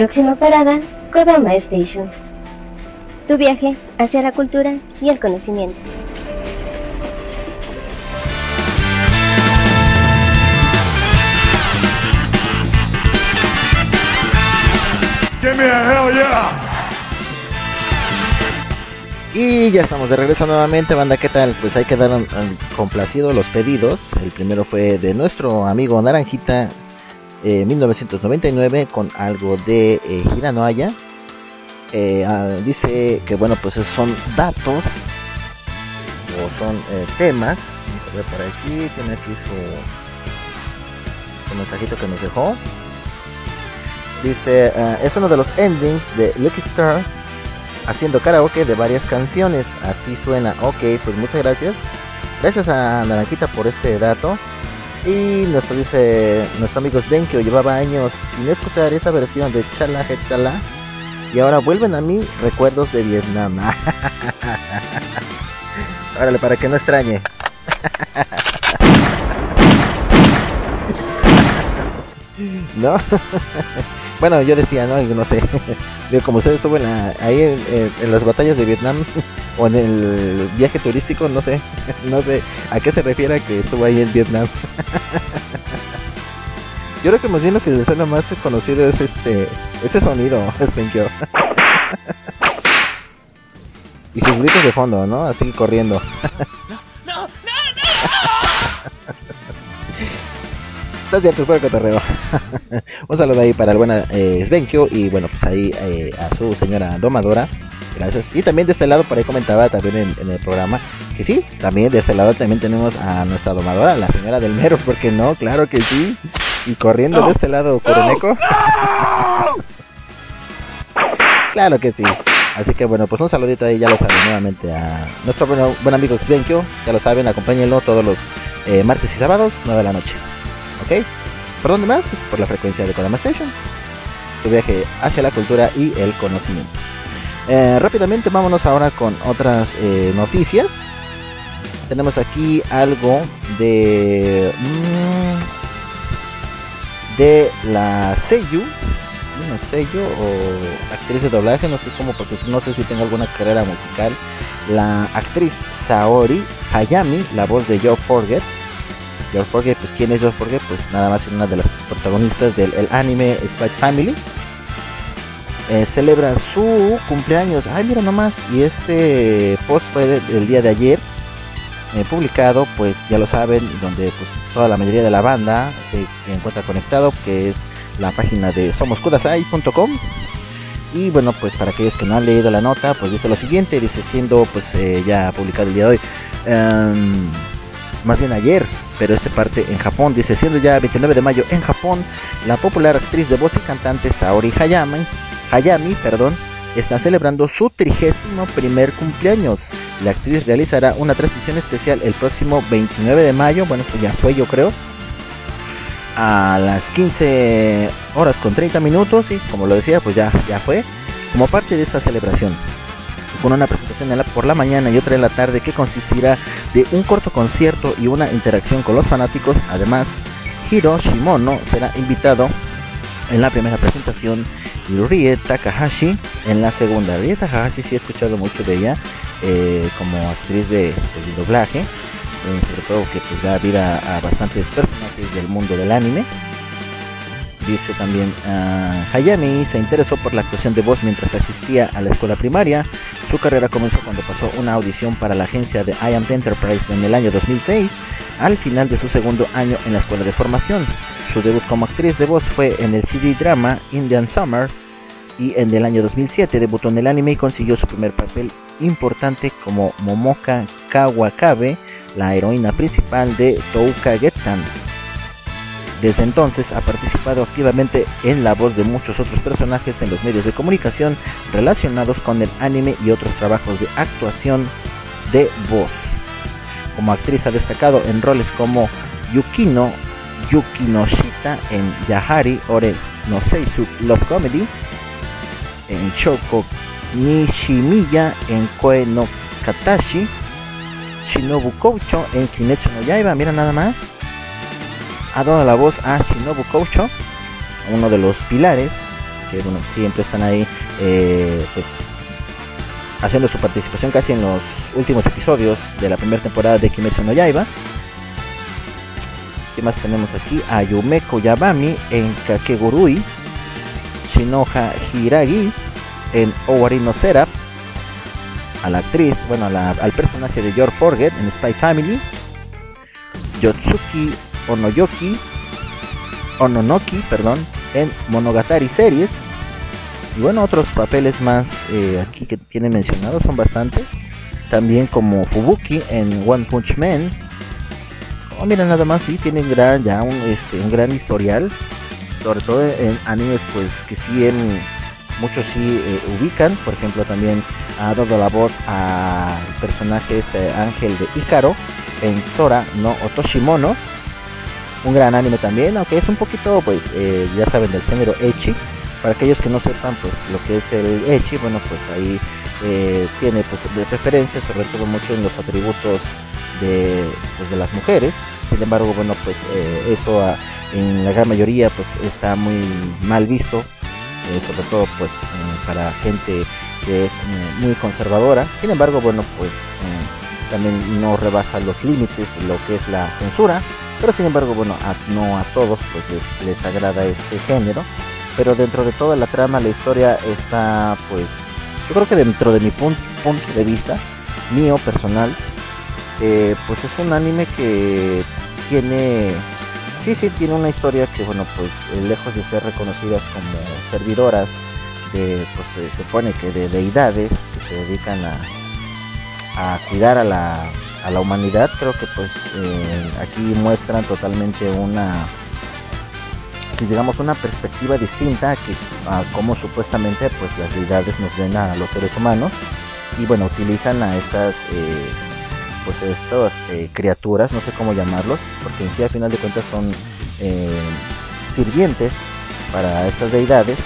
Próxima parada, Kodama Station. Tu viaje hacia la cultura y el conocimiento. Give me a hell yeah. Y ya estamos de regreso nuevamente, banda, ¿qué tal? Pues ahí quedaron um, complacidos los pedidos. El primero fue de nuestro amigo Naranjita, eh, 1999, con algo de eh, Hiranoaya. Eh, ah, dice que, bueno, pues son datos o son eh, temas. Vamos a ver por aquí, tiene aquí su, su mensajito que nos dejó. Dice, ah, es uno de los endings de Lucky Star haciendo karaoke de varias canciones. Así suena. Ok, pues muchas gracias. Gracias a Naranjita por este dato. Y nuestro dice, nuestro amigo Svenkio llevaba años sin escuchar esa versión de Chala Chala. Y ahora vuelven a mí recuerdos de Vietnam. (laughs) Órale, para que no extrañe. (laughs) ¿No? (laughs) Bueno, yo decía, ¿no? No sé. (laughs) Digo, como usted estuvo en la- ahí en, las batallas de Vietnam (laughs) o en el viaje turístico, no sé. (laughs) No sé a qué se refiere que estuvo ahí en Vietnam. Yo creo que más bien lo que le suena más conocido es este este sonido, Spenkyo. y sus gritos de fondo, ¿no? Así corriendo. Estás cierto, espero que te reo. (laughs) Un saludo ahí para el buen eh, Svenkio y bueno, pues ahí eh, a su señora domadora. Gracias. Y también de este lado, por ahí comentaba también en, en el programa que sí, también de este lado también tenemos a nuestra domadora, la señora del mero, ¿por qué no? Claro que sí. Y corriendo de este lado, Kuroneko. (laughs) claro que sí. Así que bueno, pues un saludito ahí, ya lo saben, nuevamente a nuestro buen, buen amigo Xvenkyo. Ya lo saben, acompáñenlo todos los eh, martes y sábados, 9 de la noche. ¿Ok? ¿Por dónde más? Pues por la frecuencia de Kodama Station. Tu viaje hacia la cultura y el conocimiento. Eh, rápidamente vámonos ahora con otras eh, noticias. Tenemos aquí algo de... mm, de la Seiyu. Bueno, Seiyu o actriz de doblaje, no sé cómo, porque no sé si tengo alguna carrera musical. La actriz Saori Hayami, la voz de Joe Forget. Joe Forget, pues ¿quién es Joe Forget? Pues nada más una de las protagonistas del el anime Spy Family. Eh, celebra su cumpleaños. Ay, mira nomás. Y este post fue de- del día de ayer. eh, publicado, pues ya lo saben, donde pues toda la mayoría de la banda se encuentra conectado, que es la página de somoskudasai.com. Y bueno, pues para aquellos que no han leído la nota, pues dice lo siguiente, dice siendo pues eh, ya publicado el día de hoy, em, más bien ayer, pero este parte en Japón, dice siendo ya 29 de mayo en Japón, la popular actriz de voz y cantante Saori Hayami, Hayami, perdón, está celebrando su trigésimo primer cumpleaños. La actriz realizará una transmisión especial el próximo 29 de mayo, bueno, esto ya fue yo creo, a las 15 horas con 30 minutos y como lo decía, pues ya, ya fue, como parte de esta celebración. Con una presentación en la- por la mañana y otra en la tarde que consistirá de un corto concierto y una interacción con los fanáticos. Además, Hiro Shimono será invitado en la primera presentación y Rie Takahashi en la segunda. Rie Takahashi sí he escuchado mucho de ella eh, como actriz de, de doblaje, eh, sobre todo que pues da vida a bastantes personajes del mundo del anime. Dice también ah, Hayami se interesó por la actuación de voz mientras asistía a la escuela primaria. Su carrera comenzó cuando pasó una audición para la agencia de I Am Enterprise en el año 2006, al final de su segundo año en la escuela de formación. Su debut como actriz de voz fue en el CD drama Indian Summer y en el año 2007 debutó en el anime y consiguió su primer papel importante como Momoka Kawakabe, la heroína principal de Touka Gettan. Desde entonces ha participado activamente en la voz de muchos otros personajes en los medios de comunicación relacionados con el anime y otros trabajos de actuación de voz. Como actriz ha destacado en roles como Yukino Yukinoshita en Yahari Ore no Seisu Love Comedy, en Shoko Nishimiya en Koe no Katashi, Shinobu Koucho en Kimetsu no Yaiba, mira nada más. Ha dado la voz a Shinobu Koucho, uno de los pilares, que bueno, siempre están ahí, eh, pues haciendo su participación casi en los últimos episodios de la primera temporada de Kimetsu no Yaiba. ¿Qué más tenemos aquí? A Yumeko Yabami en Kakegurui, Shinoha Hiragi en Owari no Seraph, a la actriz, bueno, al personaje de George Forget en Spy Family, Yotsuki Onoyoki, Ononoki, perdón, en Monogatari Series, y bueno, otros papeles más eh, aquí que tienen mencionados son bastantes, también como Fubuki en One Punch Man, Oh, mira, nada más, sí, tiene gran, ya un, este, un gran historial. Sobre todo en animes, pues que sí, en, muchos sí eh, ubican. Por ejemplo, también ha dado la voz al personaje, este ángel de Ícaro, en Sora no Otoshimono. Un gran anime también, aunque es un poquito, pues, eh, ya saben, del género Echi. Para aquellos que no sepan, pues, lo que es el Echi, bueno, pues ahí eh, tiene, pues, de preferencia, sobre todo mucho en los atributos de, pues, de las mujeres. Sin embargo, bueno, pues eh, eso ah, en la gran mayoría pues está muy mal visto eh, sobre todo pues eh, para gente que es eh, muy conservadora. Sin embargo, bueno, pues también no rebasa los límites lo que es la censura. Pero sin embargo, bueno, no a todos pues les, les agrada este género. Pero dentro de toda la trama, la historia está pues yo creo que dentro de mi pun- punto de vista, mío personal, eh, pues es un anime que tiene, sí, sí, tiene una historia que, bueno, pues eh, lejos de ser reconocidas como servidoras de, pues se supone que de deidades que se dedican a, a cuidar a la, a la humanidad, creo que pues eh, aquí muestran totalmente una pues, digamos una perspectiva distinta a que a cómo supuestamente pues las deidades nos ven a los seres humanos y bueno utilizan a estas eh, pues estas eh, criaturas no sé cómo llamarlos porque en sí al final de cuentas son sirvientes para estas deidades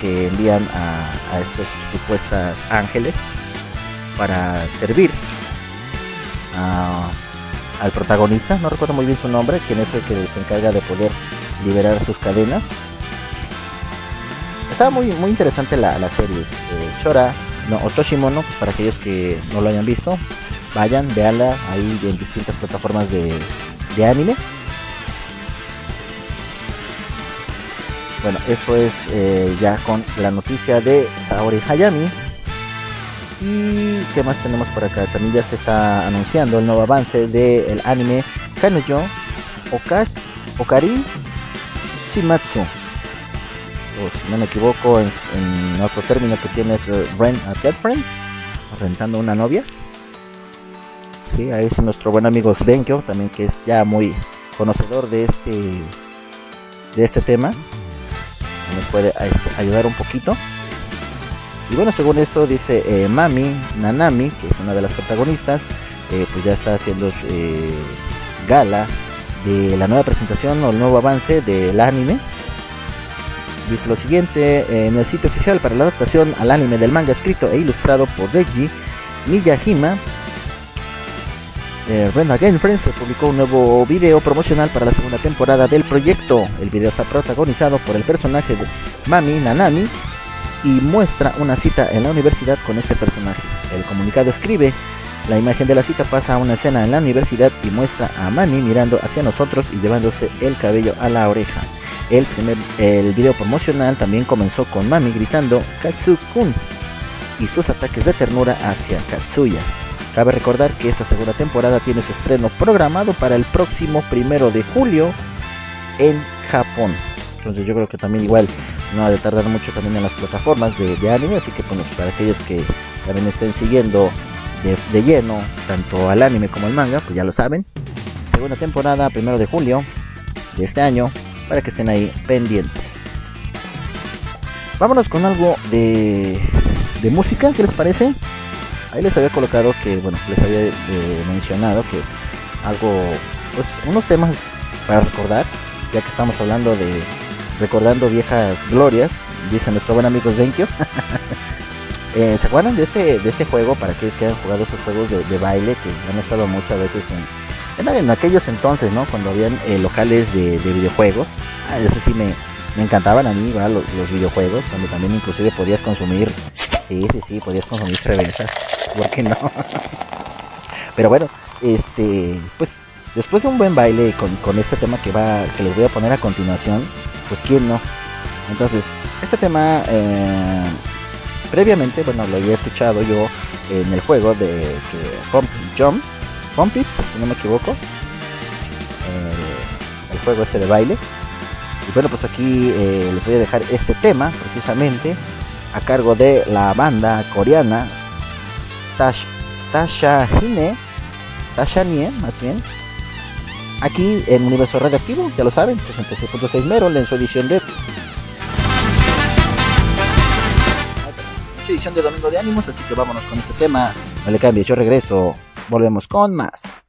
que envían a, a estos supuestas ángeles para servir a- al protagonista, no recuerdo muy bien su nombre, quien es el que se encarga de poder liberar sus cadenas. Estaba muy, muy interesante la, la serie. eh, Shora, no, Otoshimono, pues para aquellos que no lo hayan visto, vayan, véanla ahí en distintas plataformas de, de anime. Bueno, esto es eh, ya con la noticia de Saori Hayami. Y qué más tenemos por acá. También ya se está anunciando el nuevo avance del anime Kanuyo Okash, Okari Shimatsu. O si no me equivoco, en, otro término que tiene es eh, Rent a Girlfriend, rentando una novia. Sí, ahí es nuestro buen amigo Xbenkyo, también que es ya muy conocedor de este de este tema. Nos puede este, ayudar un poquito. Y bueno, según esto dice eh, Mami Nanami, que es una de las protagonistas, eh, pues ya está haciendo eh, gala de la nueva presentación o el nuevo avance del anime. Dice lo siguiente, en el sitio oficial para la adaptación al anime del manga escrito e ilustrado por Reiji Miyajima, eh, Friends se publicó un nuevo video promocional para la segunda temporada del proyecto. El video está protagonizado por el personaje de Mami Nanami y muestra una cita en la universidad con este personaje. El comunicado escribe, la imagen de la cita pasa a una escena en la universidad y muestra a Mami mirando hacia nosotros y llevándose el cabello a la oreja. El, primer, el video promocional también comenzó con Mami gritando Katsu-kun y sus ataques de ternura hacia Katsuya. Cabe recordar que esta segunda temporada tiene su estreno programado para el próximo primero de julio en Japón. Entonces yo creo que también igual no ha de tardar mucho también en las plataformas de, anime, así que bueno, pues para aquellos que también estén siguiendo de, lleno tanto al anime como al manga, pues ya lo saben. Segunda temporada, primero de julio de este año, para que estén ahí pendientes. Vámonos con algo de, de música, ¿qué les parece? Ahí les había colocado que, bueno, les había eh, mencionado que algo, pues unos temas para recordar, ya que estamos hablando de recordando viejas glorias, dice nuestro buen amigo Svenkio. (laughs) eh, ¿Se acuerdan de este, de este juego? Para aquellos que han jugado esos juegos de, baile que han estado muchas veces en, en, aquellos entonces, ¿no? Cuando habían eh, locales de, de videojuegos. Ah, eso sí me, me encantaban a mí, ¿verdad? Los, los videojuegos, donde también inclusive podías consumir, sí, sí, sí, podías consumir cervezas, ¿por qué no? (laughs) Pero bueno, este, pues después de un buen baile con, con este tema que va, que les voy a poner a continuación, pues quién no. Entonces, este tema eh, previamente, bueno, lo había escuchado yo en el juego de que Pump Jump, Pump It, si no me equivoco, el juego este de baile. Y bueno, pues aquí eh, les voy a dejar este tema precisamente a cargo de la banda coreana Tash, Tasha Hine, Tasha Nie, más bien. Aquí en Universo Radioactivo, ya lo saben, 66.6 Mero en su edición de edición de Domingo de Ánimos, así que vámonos con este tema. No le cambies, yo regreso. Volvemos con más.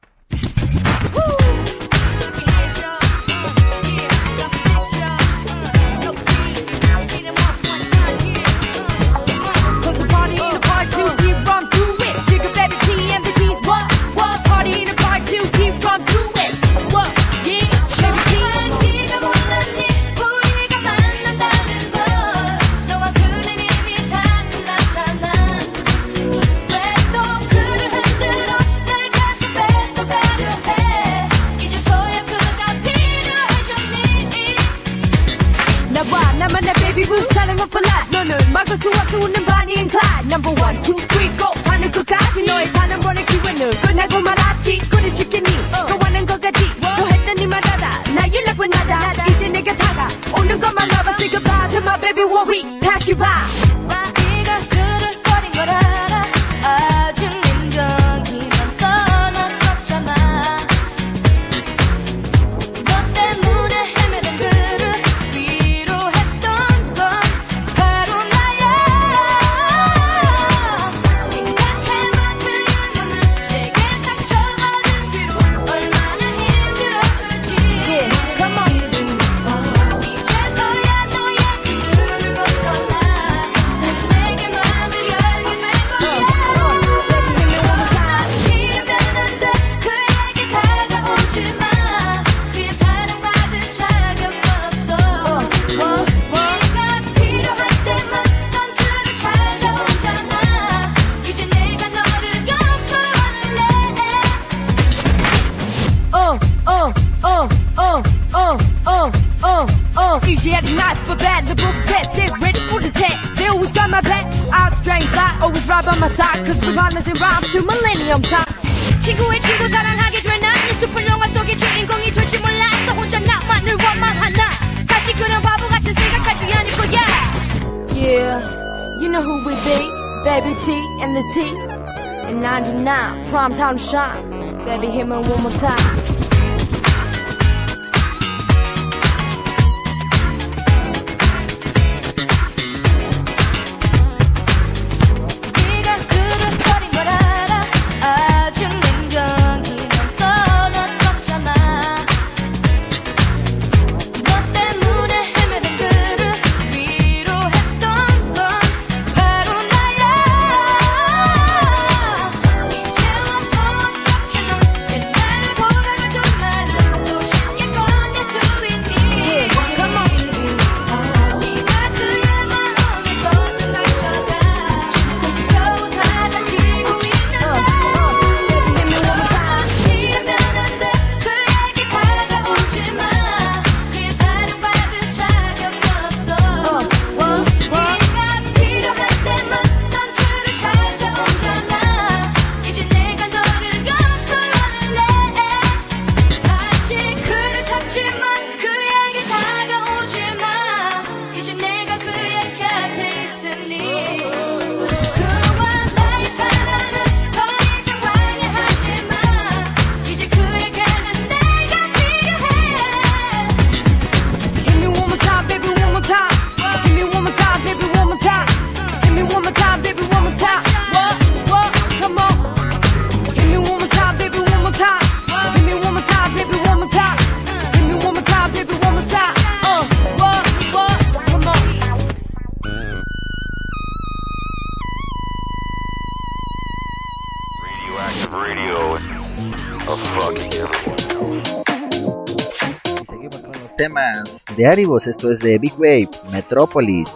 수 없는 반인 클라스 넘버 원, 투, 쓰리, 고 하늘 끝까지 너의 단 한 번의 기회는 끝나고 말았지. 꼬리 쉽겠니 너와는 거까지. 너 했던 니만 하다. 나 연락은 하다. 이제 내가 다가오는 것만 봐봐. Say goodbye to my baby what we pass you by. right by my side Cause we're partners in through millennium time. 친구의 친구 사랑하게 된난이 숲은 영화 속의 주인공이 될지 몰랐어 혼자 나만을 원망하나. 다시 그런 바보같은 생각하지 않을 거야. Yeah, you know who we be. Baby T and the T. And 99, prime time to shine. Baby hit me one more time. de Aribus, esto es de Big Wave, Metrópolis.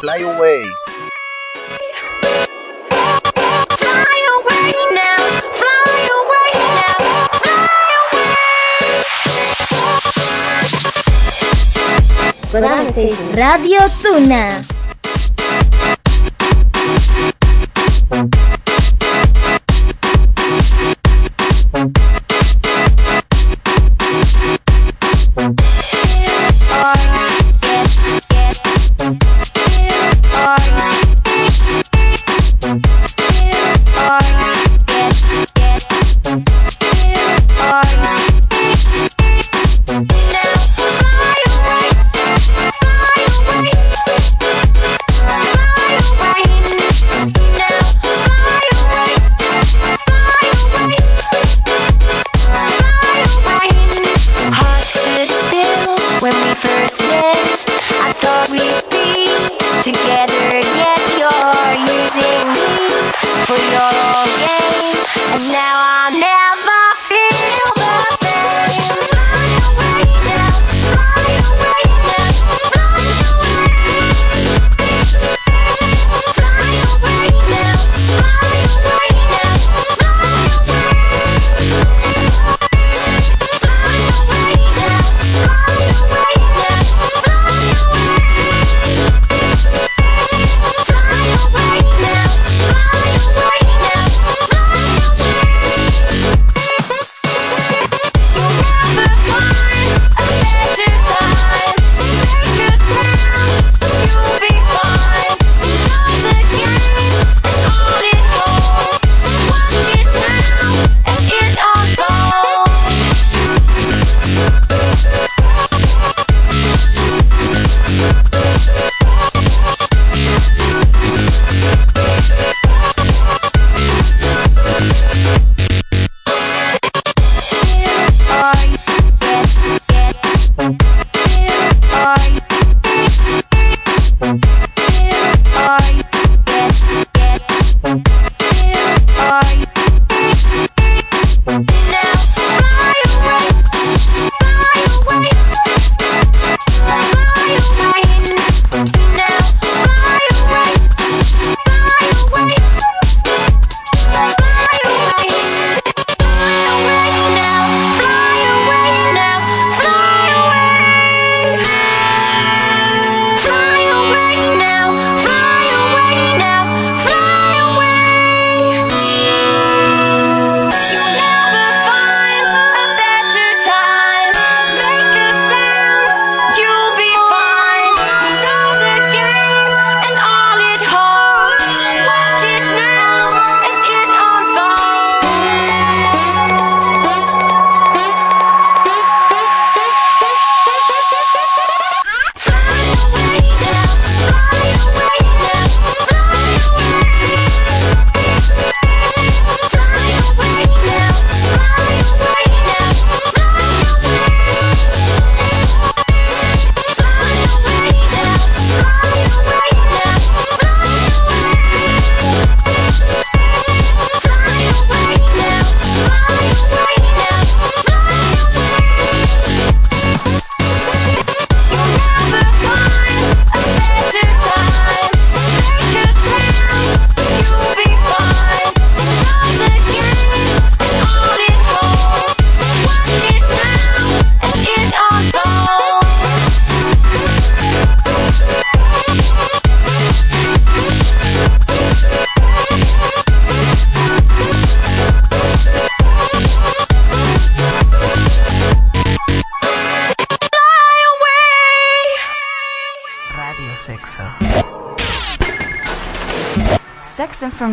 Fly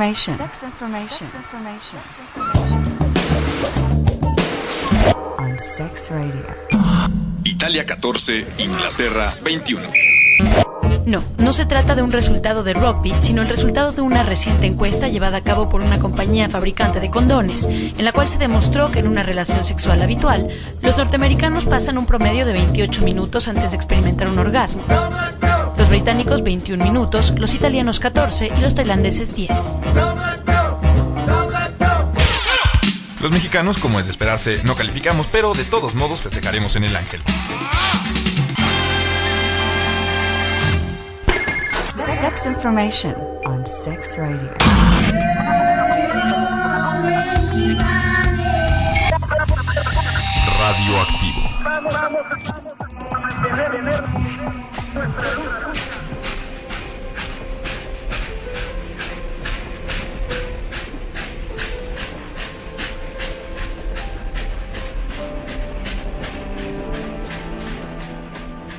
Sex information. Sex information. On Sex Radio. Italia 14, Inglaterra 21. No, no se trata de un resultado de rugby, sino el resultado de una reciente encuesta llevada a cabo por una compañía fabricante de condones, en la cual se demostró que en una relación sexual habitual, los norteamericanos pasan un promedio de 28 minutos antes de experimentar un orgasmo. Los británicos 21 minutos, los italianos 14 y los tailandeses 10. Los mexicanos, como es de esperarse, no calificamos, pero de todos modos festejaremos en el Ángel. Sex information on Sex Radio. Radioactivo.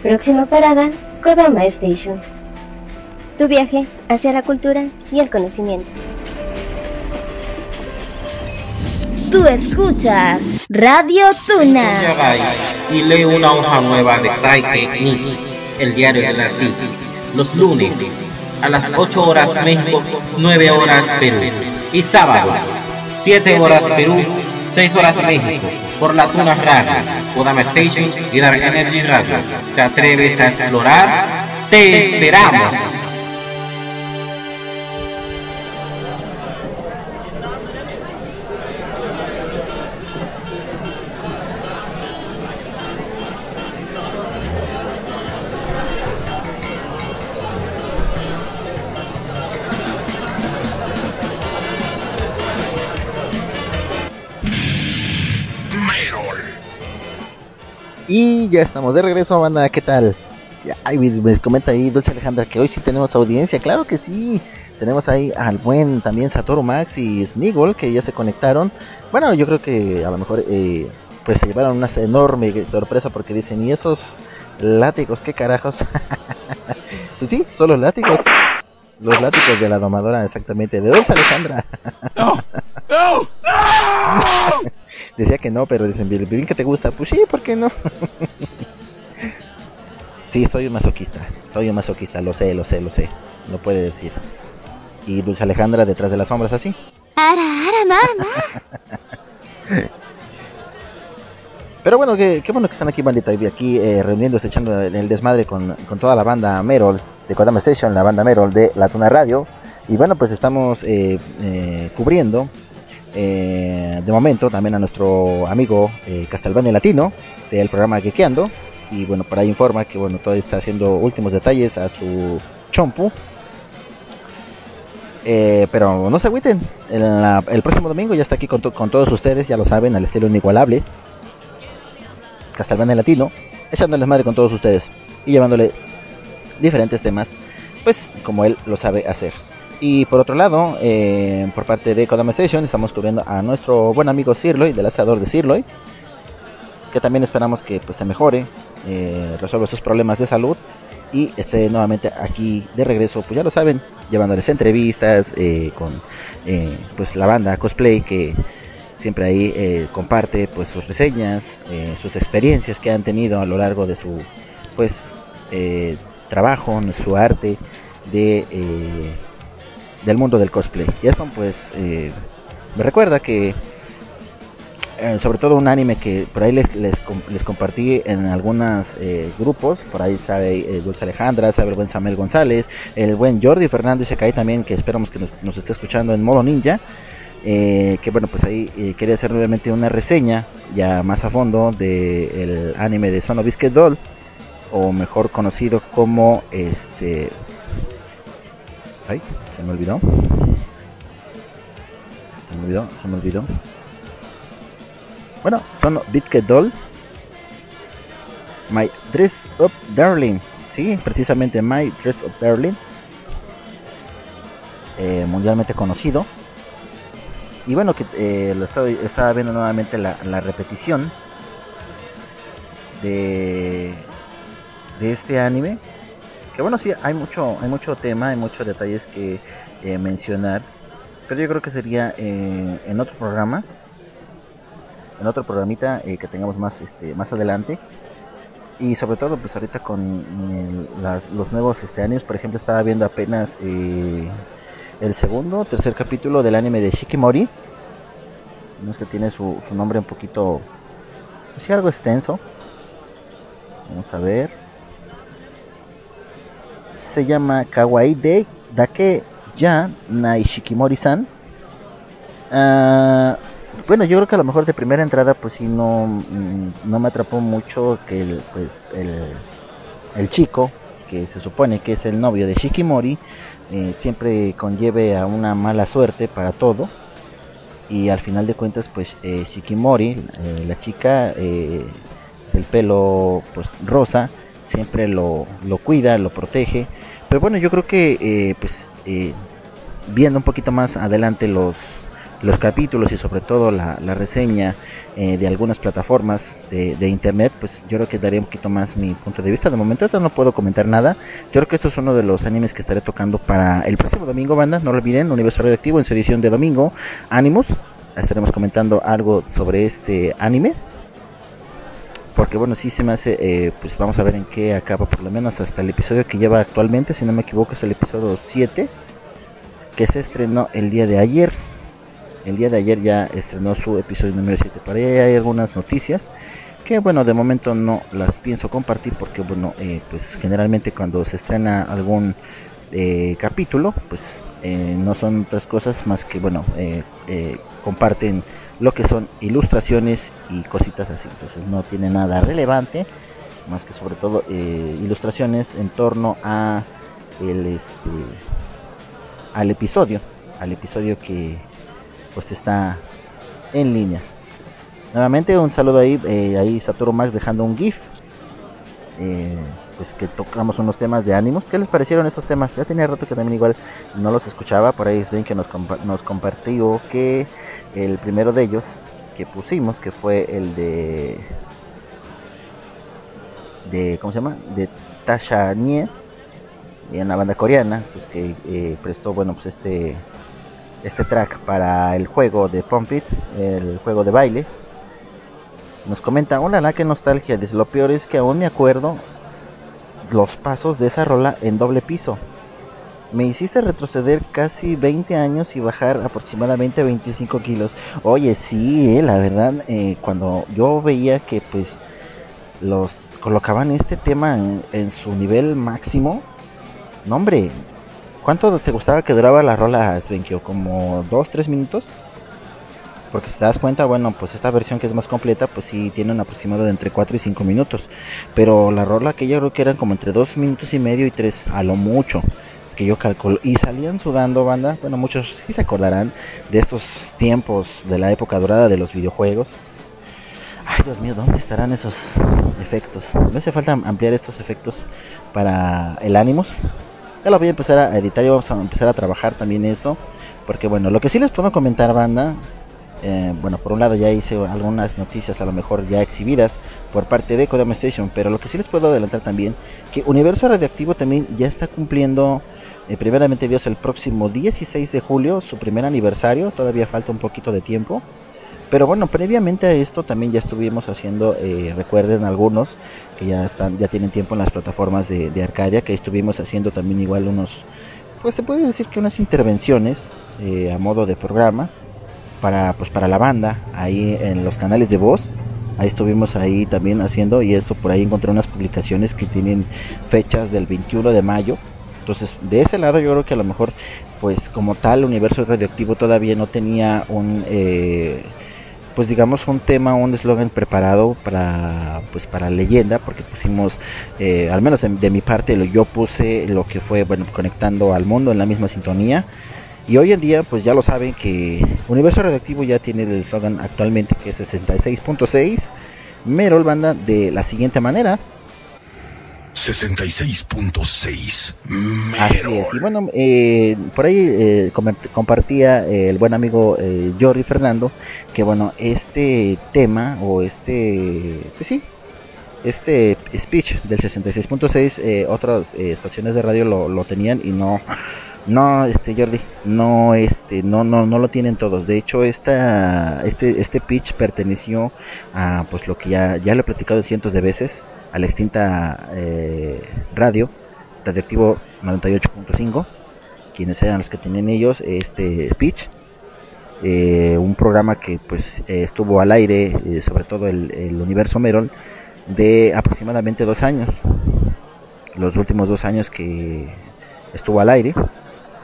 Próxima parada, Kodama Station. Tu viaje hacia la cultura y el conocimiento. Tú escuchas Radio Tuna. Y lee una hoja nueva de Saike Nikki, el diario de la CIT, los lunes a las 8 horas México, 9 horas Perú y sábados 7 horas Perú, 6 horas México por la Tuna Radio, Kodama Station y Dark Energy Radio. ¿Te atreves a explorar? ¡Te esperamos! Y ya estamos de regreso, banda, ¿qué tal? Ay, me, me comenta ahí Dulce Alejandra que hoy sí tenemos audiencia, claro que sí. Tenemos ahí al buen también Satoru Max y Snigol que ya se conectaron. Bueno, yo creo que a lo mejor eh, pues se llevaron una enorme sorpresa porque dicen, ¿y esos látigos qué carajos? (laughs) pues sí, son los látigos. Los látigos de la domadora, exactamente, de Dulce Alejandra. (laughs) Decía que no, pero dicen, bien que te gusta. Pues sí, ¿por qué no? (laughs) sí, soy un masoquista. Soy un masoquista, lo sé, lo sé, lo sé. Lo puede decir. Y Dulce Alejandra detrás de las sombras, así. Ara, ara, mamá. (laughs) Pero bueno, qué, qué bueno que están aquí, bandita. Y aquí eh, reuniéndose, echando el, el desmadre con, con toda la banda Merol de Kodama Station, la banda Merol de La Tuna Radio. Y bueno, pues estamos eh, eh, cubriendo eh, de momento también a nuestro amigo eh, Castelvania Latino del programa Gekeando. Y bueno, por ahí informa que bueno, todavía está haciendo últimos detalles a su chompu. Eh, pero no se agüiten, el, próximo domingo ya está aquí con, con todos ustedes, ya lo saben, al estilo inigualable. Castelvania Latino, echándoles madre con todos ustedes y llevándole diferentes temas, pues como él lo sabe hacer. Y por otro lado, eh, por parte de Kodama Station, estamos cubriendo a nuestro buen amigo Sirloy, del asador de Sirloy, que también esperamos que pues, se mejore, eh, resuelva sus problemas de salud y esté nuevamente aquí de regreso, pues ya lo saben, llevándoles entrevistas eh, con pues la banda cosplay que siempre ahí comparte pues sus reseñas, sus experiencias que han tenido a lo largo de su pues trabajo, su arte de del mundo del cosplay. Y esto pues eh, me recuerda que eh, sobre todo un anime que por ahí les, les, com- les compartí en algunos grupos, por ahí sabe eh, Dulce Alejandra, sabe el buen Samuel González, el buen Jordi Fernando y se cae también, que esperamos que nos, esté escuchando en modo ninja. eh, que bueno, pues ahí eh, quería hacer nuevamente una reseña ya más a fondo del anime de Sono Biscuit Doll, o mejor conocido como este. Ay, se me olvidó. Se me olvidó, se me olvidó. Bueno, son Biscuit Doll. My Dress Up Darling. Sí, precisamente My Dress Up Darling. Eh, mundialmente conocido. Y bueno, que eh, lo estaba, estaba viendo nuevamente la, la repetición de, de este anime. Que bueno, sí, hay mucho, hay mucho tema, hay muchos detalles que eh, mencionar. Pero yo creo que sería eh, en otro programa, en otro programita eh, que tengamos más, este, más adelante. Y sobre todo, pues ahorita con los nuevos este, animes, por ejemplo, estaba viendo apenas el segundo, tercer capítulo del anime de Shikimori. No es que tiene su, su nombre un poquito, pues sí, algo extenso. Vamos a ver. Se llama Kawaii de Dake Ya Nai Shikimori-san. Ah, bueno, yo creo que a lo mejor de primera entrada, pues sí, no, mm, no me atrapó mucho que el, pues, el, el chico, que se supone que es el novio de Shikimori, eh, siempre conlleve a una mala suerte para todo. Y al final de cuentas, pues eh, Shikimori, eh, la chica eh, del pelo pues rosa, siempre lo, lo cuida, lo protege. Pero bueno, yo creo que eh, pues eh, viendo un poquito más adelante los, los capítulos y sobre todo la, la reseña eh, de algunas plataformas de, internet, pues yo creo que daría un poquito más mi punto de vista. De momento ahorita no puedo comentar nada. Yo creo que esto es uno de los animes que estaré tocando para el próximo domingo, banda. No lo olviden, Universo Radioactivo en su edición de domingo, Animus. Estaremos comentando algo sobre este anime. Porque bueno, sí se me hace, eh, pues vamos a ver en qué acaba, por lo menos hasta el episodio que lleva actualmente, si no me equivoco es el episodio 7, que se estrenó el día de ayer. El día de ayer ya estrenó su episodio número 7. Por ahí hay algunas noticias que bueno, de momento no las pienso compartir porque bueno, eh, pues generalmente cuando se estrena algún eh, capítulo, pues eh, no son otras cosas más que bueno, eh, eh, comparten lo que son ilustraciones y cositas así. Entonces no tiene nada relevante, más que sobre todo eh, ilustraciones en torno a el este al episodio, al episodio que pues está en línea. Nuevamente un saludo ahí, eh, ahí Saturo Max dejando un GIF. Eh, pues que tocamos unos temas de ánimos. ¿Qué les parecieron estos temas? Ya tenía rato que también igual no los escuchaba. Por ahí ven que nos, compa- nos compartió que el primero de ellos que pusimos, que fue el de de ¿cómo se llama? de Tasha Nie en la banda coreana, pues que eh, prestó bueno pues este este track para el juego de Pump It, el juego de baile. Nos comenta, hola, la que nostalgia. Dice, lo peor es que aún me acuerdo los pasos de esa rola en doble piso. Me hiciste retroceder casi 20 años y bajar aproximadamente 25 kilos. Oye, sí, eh, la verdad, eh, cuando yo veía que pues los colocaban este tema en, su nivel máximo, no hombre, ¿cuánto te gustaba que duraba la rola, Svenkio? ¿Como 2-3 minutos? Porque si te das cuenta, bueno, pues esta versión que es más completa, pues sí tiene un aproximado de entre 4 y 5 minutos. Pero la rola que yo creo que eran como entre 2 minutos y medio y 3, a lo mucho, que yo calculo. Y salían sudando, banda. Bueno, muchos sí se acordarán de estos tiempos de la época dorada de los videojuegos. Ay, Dios mío, ¿dónde estarán esos efectos? Me hace falta ampliar estos efectos para el Animus. Ya lo voy a empezar a editar y vamos a empezar a trabajar también esto. Porque bueno, lo que sí les puedo comentar, banda, eh, bueno, por un lado ya hice algunas noticias a lo mejor ya exhibidas por parte de Kodama Station, pero lo que sí les puedo adelantar también, que Universo Radioactivo también ya está cumpliendo, eh, primeramente Dios, el próximo 16 de julio, su primer aniversario, todavía falta un poquito de tiempo. Pero bueno, previamente a esto también ya estuvimos haciendo, eh, recuerden algunos que ya están, ya tienen tiempo en las plataformas de, Arcadia, que estuvimos haciendo también igual unos, pues se puede decir que unas intervenciones eh, a modo de programas para, pues para la banda, ahí en los canales de voz. Ahí estuvimos ahí también haciendo y esto por ahí encontré unas publicaciones que tienen fechas del 21 de mayo. Entonces, de ese lado yo creo que a lo mejor, pues como tal, Universo Radioactivo todavía no tenía un, eh, pues digamos un tema, un eslogan preparado para, pues para leyenda, porque pusimos, eh, al menos de, mi parte, yo puse lo que fue, bueno, conectando al mundo en la misma sintonía. Y hoy en día, pues ya lo saben que Universo Radioactivo ya tiene el eslogan actualmente que es 66.6 Merol Banda de la siguiente manera. 66.6 Así es. Y bueno, eh, por ahí eh, compartía eh, el buen amigo eh, Jordi Fernando que bueno, este tema o este, pues sí, este speech del 66.6 eh, otras eh, estaciones de radio lo, lo tenían y no no este Jordi no este no no no lo tienen todos. De hecho esta este este pitch perteneció a pues lo que ya ya lo he platicado cientos de veces a la extinta eh, radio radioactivo 98.5 quienes eran los que tenían ellos este pitch. Eh, un programa que pues eh, estuvo al aire eh, sobre todo el, el universo Merol de aproximadamente dos años. Los últimos dos años que estuvo al aire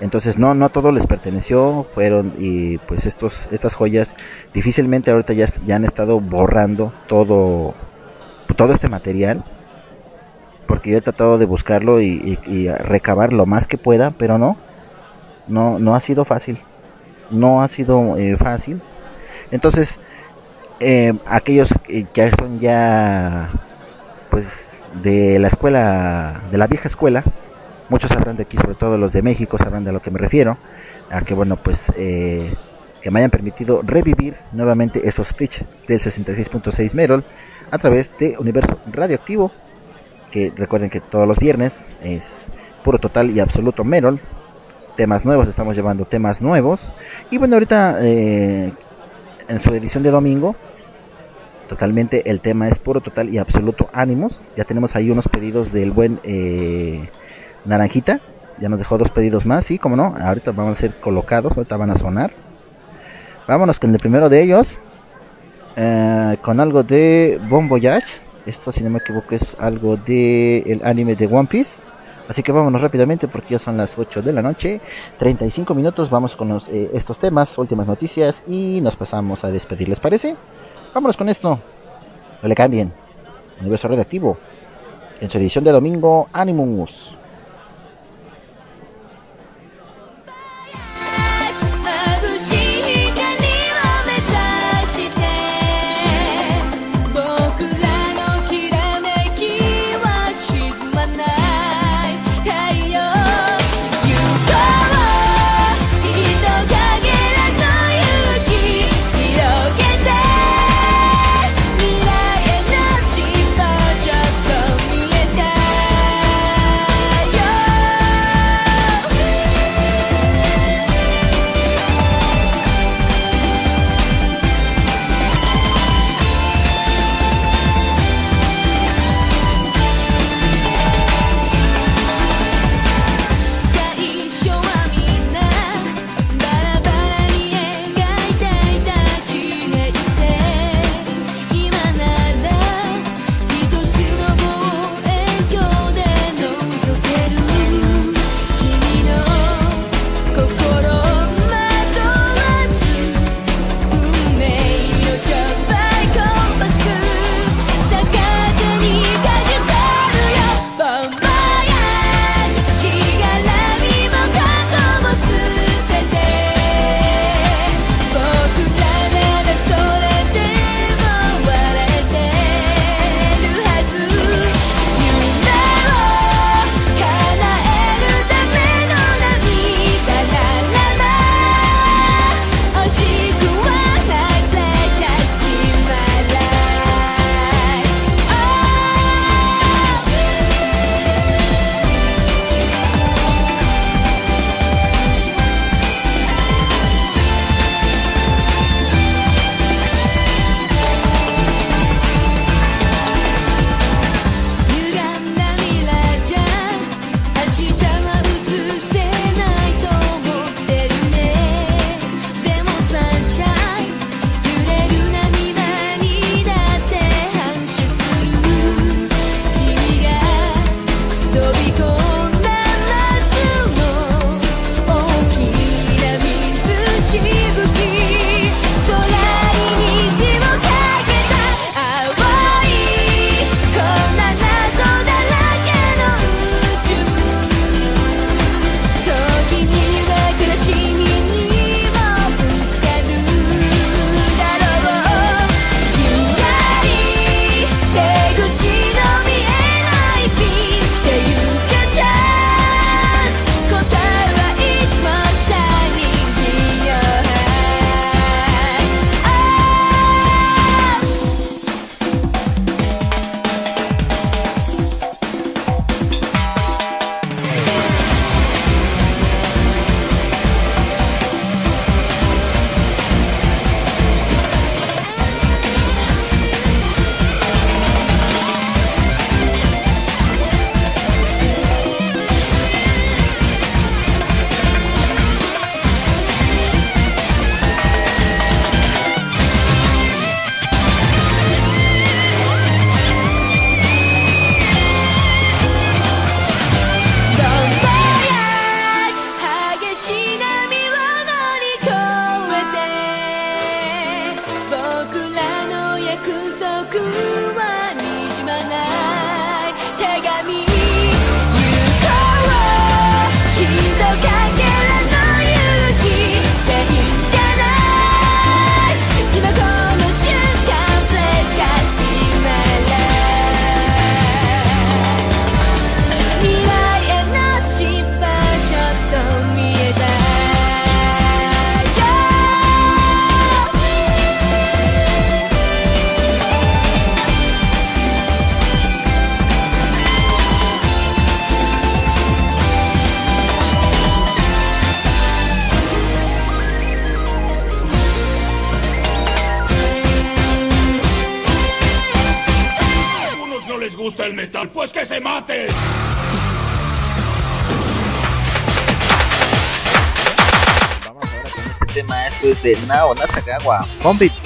entonces no no todo les perteneció fueron y pues estos estas joyas difícilmente ahorita ya, ya han estado borrando todo todo este material porque yo he tratado de buscarlo y, recabar lo más que pueda pero no no no ha sido fácil no ha sido eh, fácil. Entonces eh, aquellos que son ya pues de la escuela de la vieja escuela muchos sabrán de aquí sobre todo los de México sabrán de lo que me refiero a que bueno pues eh, que me hayan permitido revivir nuevamente esos pitch del 66.6 Merol a través de Universo Radioactivo que recuerden que todos los viernes es puro total y absoluto Merol. Temas nuevos estamos llevando temas nuevos. Y bueno ahorita eh, en su edición de domingo totalmente el tema es puro total y absoluto ánimos. Ya tenemos ahí unos pedidos del buen eh, naranjita ya nos dejó dos pedidos más sí como no ahorita van a ser colocados ahorita van a sonar vámonos con el primero de ellos eh, con algo de Bon Voyage esto si no me equivoco es algo de el anime de One Piece Así que vámonos rápidamente porque ya son las 8 de la noche, 35 minutos, vamos con eh, estos temas, últimas noticias y nos pasamos a despedir, ¿les parece? Vámonos con esto, no le cambien, Universo Radioactivo, en su edición de domingo, Animus. una onda saca guau. Bombit.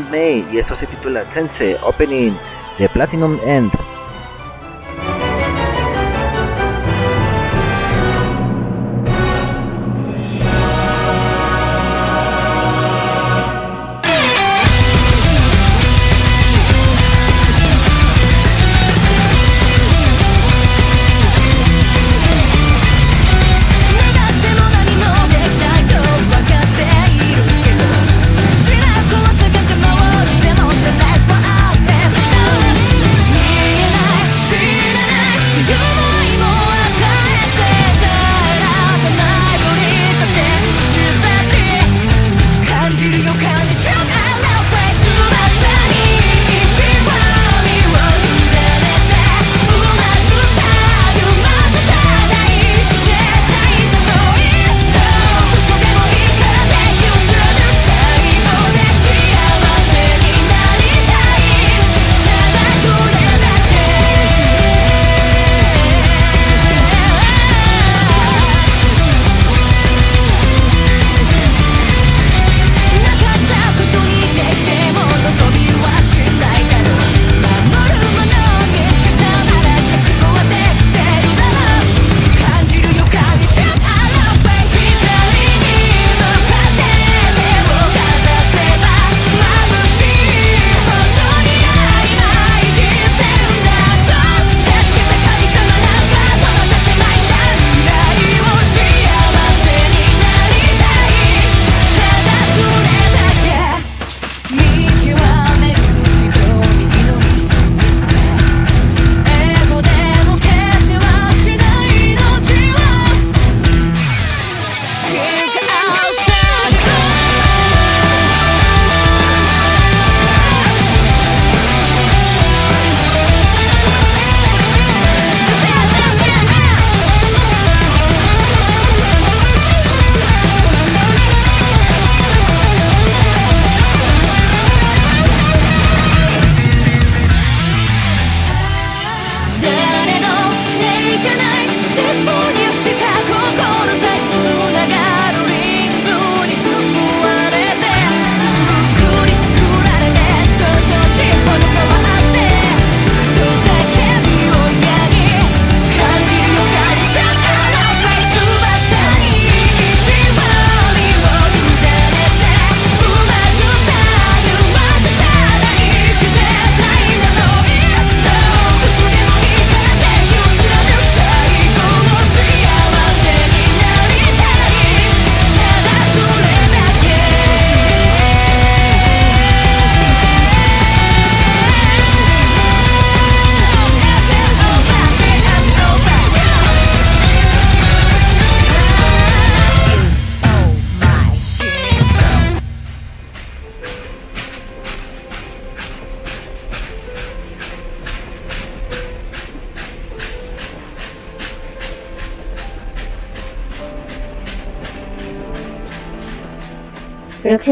y esto se titula Sensei Opening de Platinum End.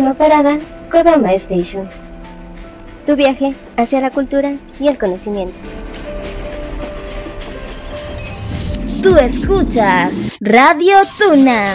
Próxima parada, Kodama Station. Tu viaje hacia la cultura y el conocimiento. Tú escuchas Radio Tuna.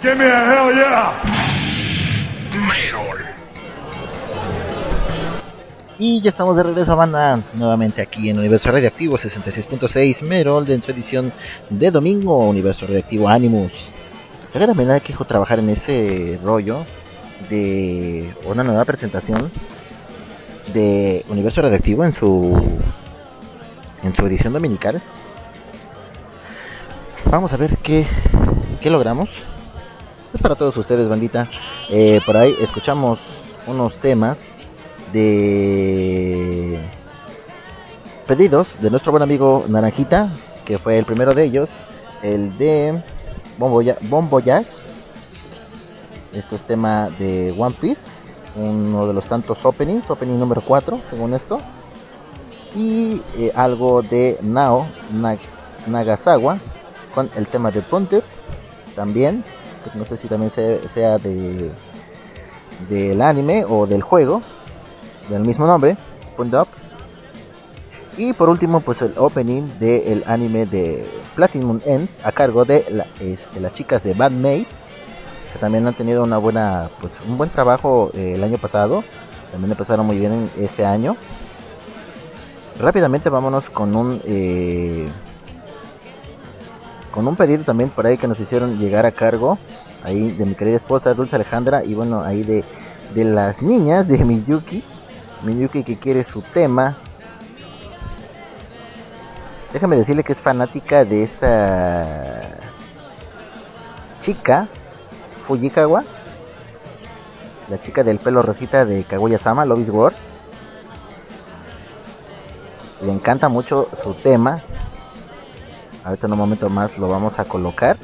Give me a hell yeah. Merol. Y ya estamos de regreso, banda, nuevamente aquí en Universo Radioactivo 66.6 Merol, en su edición de domingo, Universo Radioactivo Animus. La verdad me da quejo trabajar en ese rollo de una nueva presentación de Universo Radioactivo en su en su edición dominical. Vamos a ver qué, qué logramos. Es para todos ustedes, bandita. Eh, por ahí escuchamos unos temas de pedidos de nuestro buen amigo Naranjita, que fue el primero de ellos, el de Bon Voyage. Esto es tema de One Piece, uno de los tantos openings, opening número 4, según esto. Y eh, algo de Nao Nag- Nagasawa con el tema de Ponte también. No sé si también se- sea de del anime o del juego del mismo nombre, Point Up. Y por último, pues el opening del anime de Platinum End a cargo de este, las chicas de Bad Maid, que también han tenido una buena, pues un buen trabajo eh, el año pasado. También empezaron muy bien en este año. Rápidamente vámonos con un eh, con un pedido también por ahí que nos hicieron llegar a cargo ahí de mi querida esposa Dulce Alejandra y bueno ahí de, de las niñas de Miyuki Miyuki que quiere su tema. Déjame decirle que es fanática de esta chica Fujikawa la chica del pelo rosita de Kaguya-sama is War. Le encanta mucho su tema ahorita en un momento más lo vamos a colocar.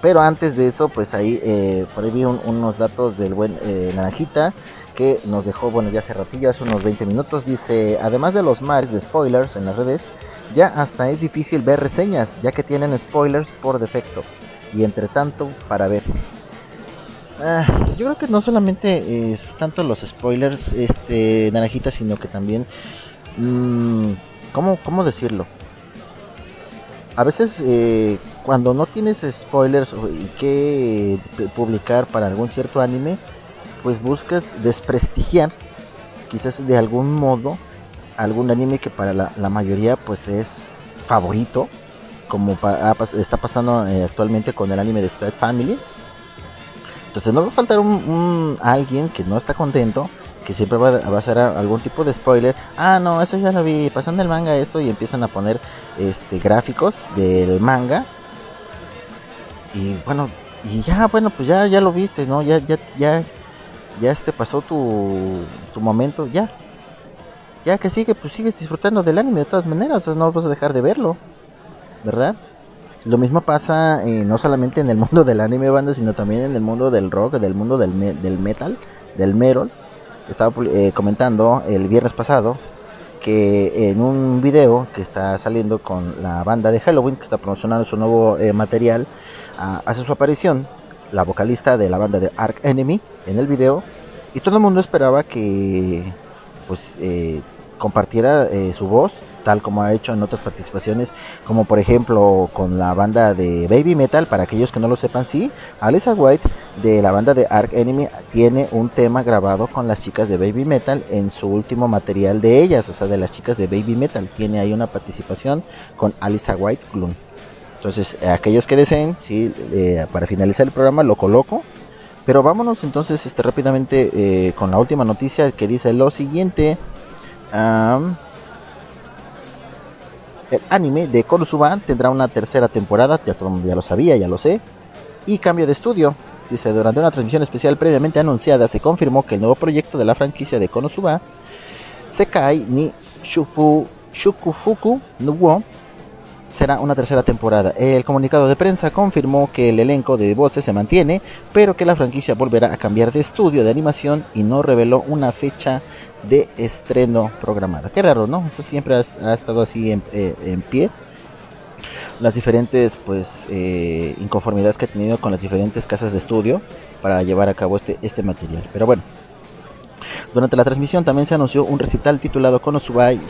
Pero antes de eso pues ahí eh, por ahí vi un- unos datos del buen eh, naranjita que nos dejó bueno ya hace ratillo hace unos 20 minutos dice además de los mares de spoilers en las redes ya hasta es difícil ver reseñas ya que tienen spoilers por defecto y entre tanto para ver Ah, yo creo que no solamente es tanto los spoilers este naranjita sino que también mm, ¿cómo, cómo decirlo a veces eh, cuando no tienes spoilers y que pu- publicar para algún cierto anime, pues buscas desprestigiar, quizás de algún modo, algún anime que para la, mayoría pues es favorito, como pa- está pasando eh, actualmente con el anime de Spy Family. Entonces no va a faltar un, un- alguien que no está contento, que siempre va, a- va a- algún tipo de spoiler. Ah, no, eso ya lo vi, pasando el manga esto y empiezan a poner este gráficos del manga. Y bueno, y ya, bueno, pues ya, ya lo viste, ¿no? Ya, ya, ya, ya este pasó tu, tu momento, ya. Ya que sigue, pues sigues disfrutando del anime de todas maneras, o no vas a dejar de verlo, ¿verdad? Lo mismo pasa eh, no solamente en el (laughs) mundo del anime banda, sino también en el mundo del rock, del mundo del, del metal, del metal. Estaba eh, comentando el viernes pasado que en un video que está saliendo con la banda de Halloween, que está promocionando su nuevo eh, material, ah, hace su aparición la vocalista de la banda de Ark Enemy en el video y todo el mundo esperaba que pues eh, compartiera eh, su voz tal como ha hecho en otras participaciones, como por ejemplo con la banda de Baby Metal, para aquellos que no lo sepan, sí, Alisa White de la banda de Ark Enemy tiene un tema grabado con las chicas de Baby Metal en su último material de ellas, o sea, de las chicas de Baby Metal, tiene ahí una participación con Alisa White Gloom. Entonces, eh, aquellos que deseen, sí, eh, para finalizar el programa lo coloco. Pero vámonos entonces este, rápidamente eh, con la última noticia que dice lo siguiente. Am, el anime de Konosuba tendrá una tercera temporada, ya todo ya lo sabía, ya lo sé. Y cambio de estudio. Dice, durante una transmisión especial previamente anunciada, se confirmó que el nuevo proyecto de la franquicia de Konosuba, Sekai ni Shufu, Shukufuku no Wo, será una tercera temporada. El comunicado de prensa confirmó que el elenco de voces se mantiene, pero que la franquicia volverá a cambiar de estudio de animación y no reveló una fecha de estreno programada. Qué raro, ¿no? Eso siempre ha, estado así en, eh, en pie. Las diferentes pues eh, inconformidades que ha tenido con las diferentes casas de estudio para llevar a cabo este, este material. Pero bueno, durante la transmisión también se anunció un recital titulado Konosubai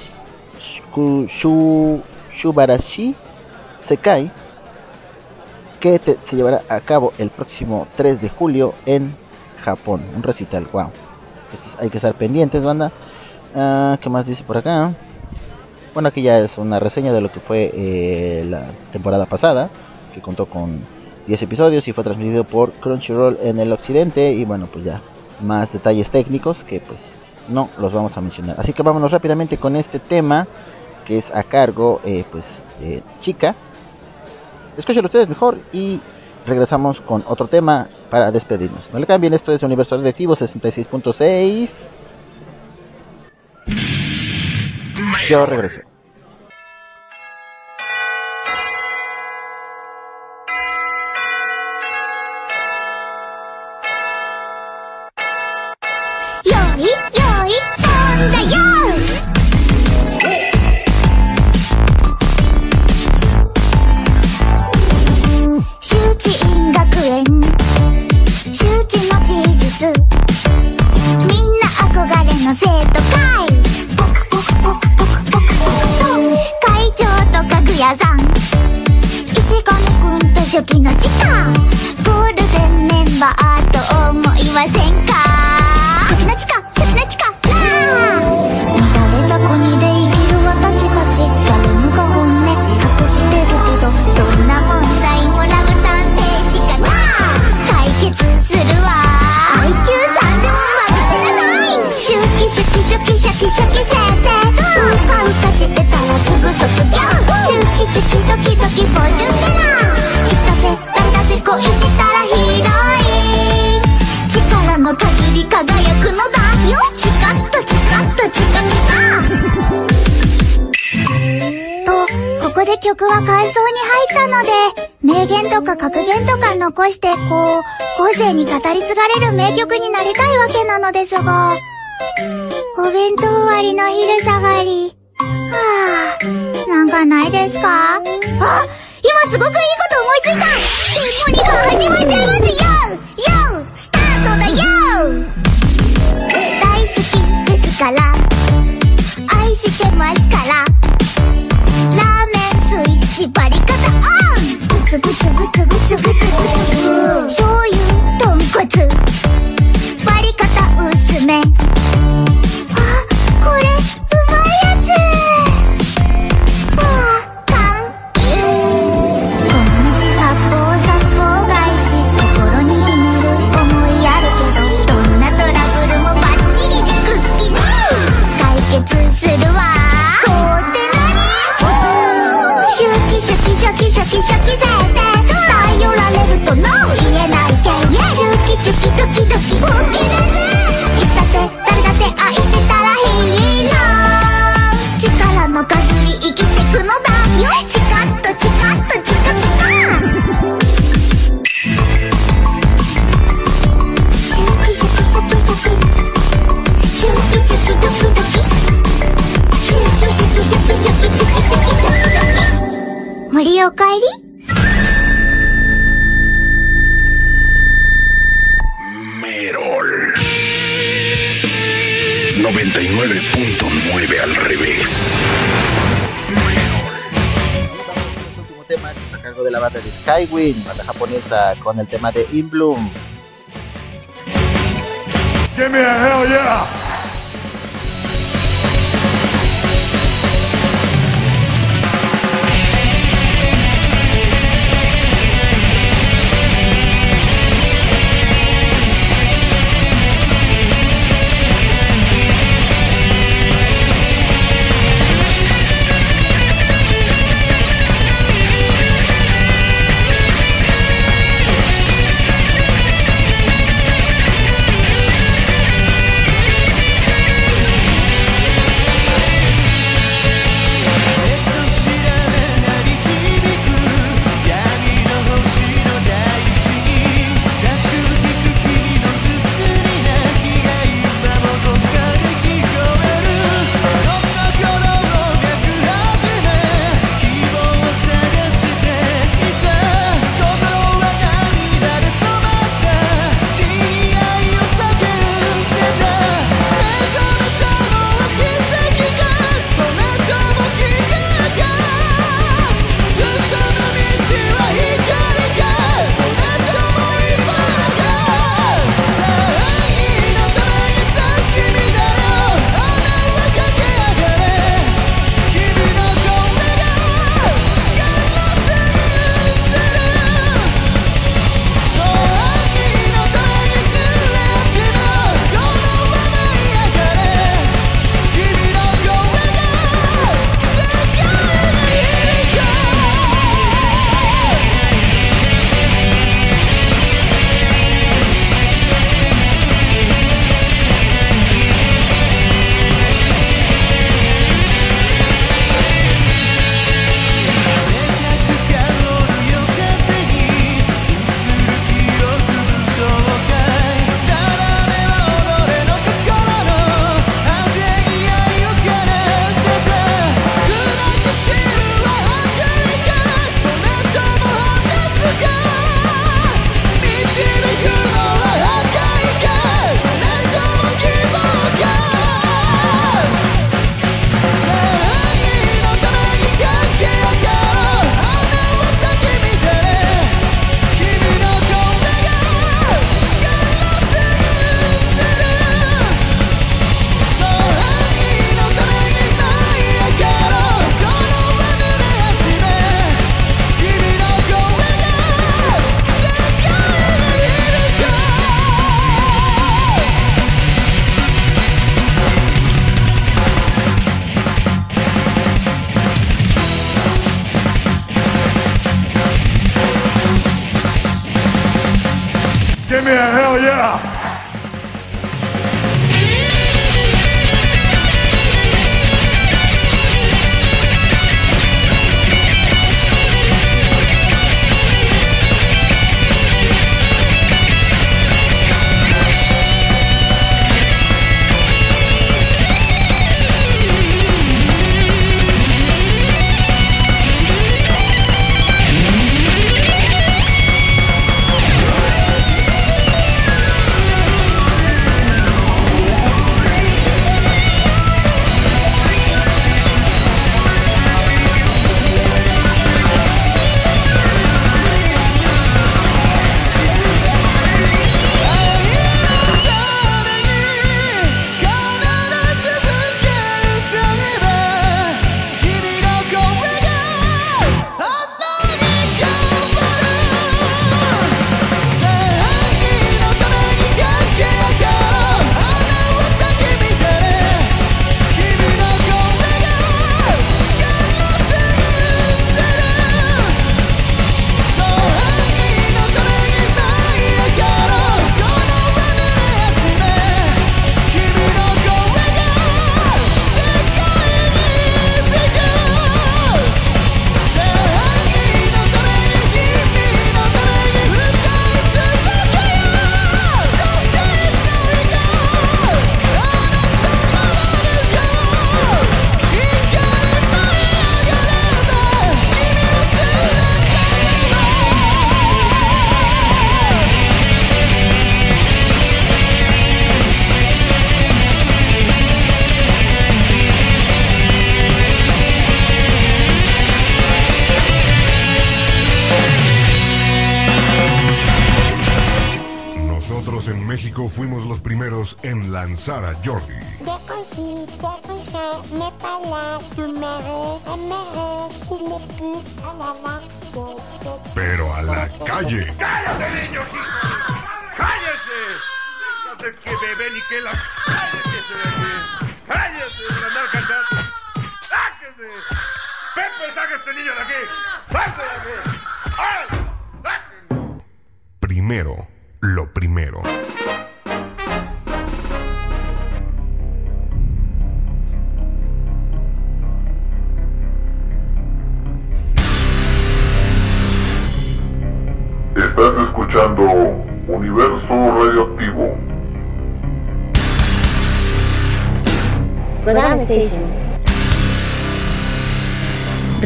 Shu- Shu- Shubarashi Sekai que se llevará a cabo el próximo 3 de julio en Japón. Un recital, wow. Entonces hay que estar pendientes, banda. Ah, ¿Qué más dice por acá? Bueno, aquí ya es una reseña de lo que fue eh, la temporada pasada, que contó con 10 episodios y fue transmitido por Crunchyroll en el occidente. Y bueno, pues ya más detalles técnicos que pues no los vamos a mencionar. Así que vámonos rápidamente con este tema que es a cargo, eh, pues, de Chica. Escuchen ustedes mejor y regresamos con otro tema para despedirnos. No le cambien, esto es Universo Radioactivo 66.6. Yo regreso. よい初期の時間ゴールデンメンバーと思いませんか初期の地下初期の地下ラー乱れた国で生きる私たち誰もが本音隠してるけどそんな問題もラブ探偵地下が解決するわ IQ3 でも任せなさいシュキシュキシュキチュキドキドキフォーチュンテラーせただせ恋したらヒーローイン力の限り輝くのだよチカッとチカッとチカチカとここで曲は感想に入ったので名言とか格言とか残してこう後世に語り継がれる名曲になりたいわけなのですが。お弁当終わりの昼下がり。はあなんかないですか？あ今すごくいいこと思いついた。デモニが始まっちゃいますよよスタートだよ。大好きですから。愛してますから。ラーメンスイッチバリカタオン。グツグツグツグツグツグツ。醤油豚骨。チカッとチカッとチカチカシュキシュキシュキシャキシュキチョキドキドキシュキシュキシュキシュキチョキチョキドキドキ森おかえり banda de Skywind, banda japonesa, con el tema de In Bloom. Give me a hell yeah!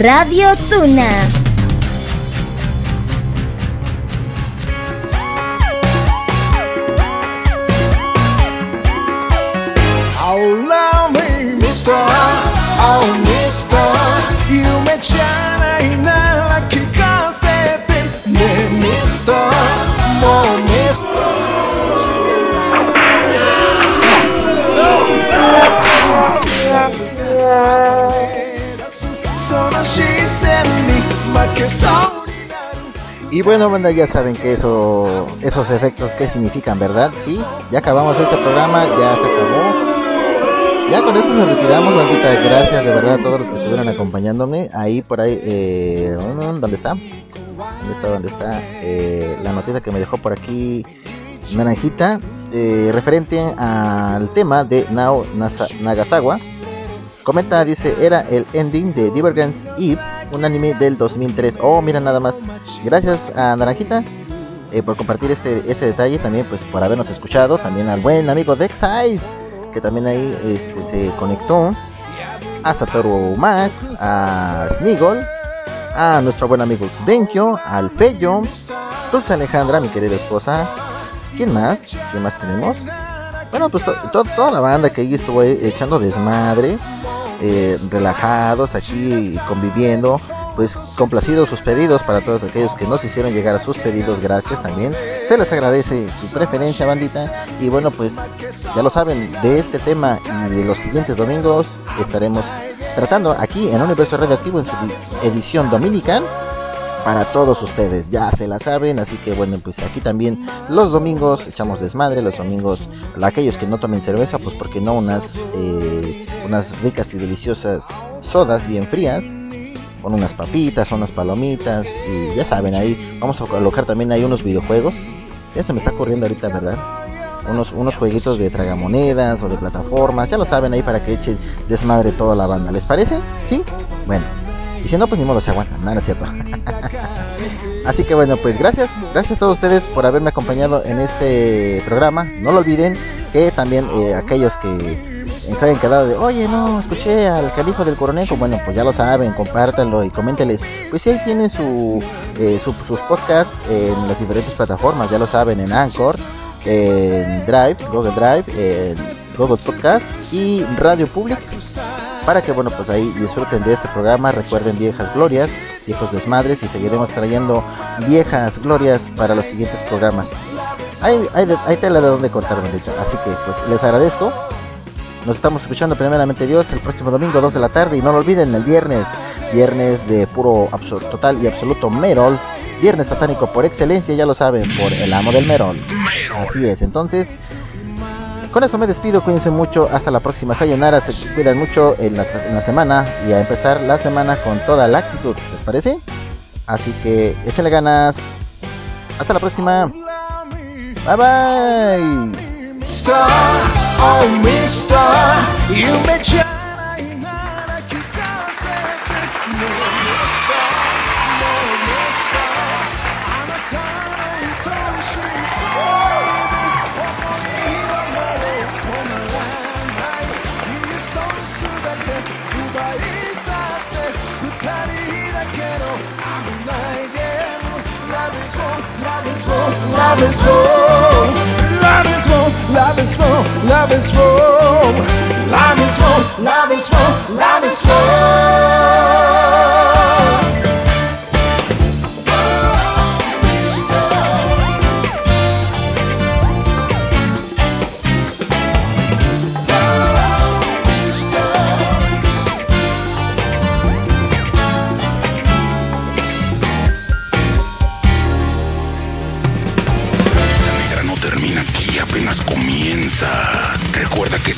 Radio Tuna. Ya saben que eso, esos efectos, ¿qué significan, verdad? Sí, ya acabamos este programa, ya se acabó. Ya con esto nos retiramos, bandita. Gracias de verdad a todos los que estuvieron acompañándome. Ahí, por ahí, eh, ¿dónde está? ¿Dónde está? ¿Dónde está? Eh, la notita que me dejó por aquí Naranjita, eh, referente al tema de Nao Nagasawa. Comenta, dice, era el ending de Divergence Eve, un anime del 2003. Oh, mira nada más. Gracias a Naranjita eh, por compartir este ese detalle, también pues por habernos escuchado, también al buen amigo Dexide, que también ahí este, se conectó, a Satoru Max, a Snigol, a nuestro buen amigo Xbenkyo, al Feyo, Dulce Alejandra, mi querida esposa. ¿Quién más? ¿Quién más tenemos? Bueno, pues to- to- toda la banda que ahí estuvo echando desmadre, eh, relajados aquí conviviendo, pues complacidos sus pedidos para todos aquellos que nos hicieron llegar a sus pedidos, gracias también. Se les agradece su preferencia, bandita. Y bueno, pues ya lo saben, de este tema y de los siguientes domingos estaremos tratando aquí en Universo Radioactivo en su di- edición dominical para todos ustedes, ya se la saben, así que bueno, pues aquí también los domingos echamos desmadre, los domingos, aquellos que no tomen cerveza, pues porque no unas, eh, unas ricas y deliciosas sodas bien frías, con unas papitas, unas palomitas, y ya saben, ahí vamos a colocar también ahí unos videojuegos, ya se me está ocurriendo ahorita, ¿verdad? Unos, unos jueguitos de tragamonedas o de plataformas, ya lo saben ahí para que echen desmadre toda la banda, ¿les parece? ¿Sí? Bueno, y si no, pues ni modo se aguantan, nada, es cierto. (laughs) Así que bueno, pues gracias, gracias a todos ustedes por haberme acompañado en este programa. No lo olviden que también eh, aquellos que se hayan quedado de, oye, no, escuché al califa del coronejo, bueno, pues ya lo saben, compártanlo y coménteles. Pues ahí tienen su, eh, su- sus podcasts en las diferentes plataformas, ya lo saben, en Anchor, en Drive, Google Drive, en Google Podcast y Radio Public para que bueno pues ahí disfruten de este programa. Recuerden viejas glorias viejos desmadres y seguiremos trayendo viejas glorias para los siguientes programas. Hay, hay, hay tela de donde cortar bandita así que pues les agradezco. Nos estamos escuchando primeramente Dios el próximo domingo 2 de la tarde y no lo olviden el viernes viernes de puro total y absoluto merol. Viernes satánico por excelencia ya lo saben por el amo del merol. Así es entonces con eso me despido, cuídense mucho, hasta la próxima sayonara, se cuidan mucho en la, en la semana y a empezar la semana con toda la actitud, ¿les parece? Así que échenle ganas, hasta la próxima, bye bye. Love is war, love is war Love is war, love is war, love is war Love is war, love is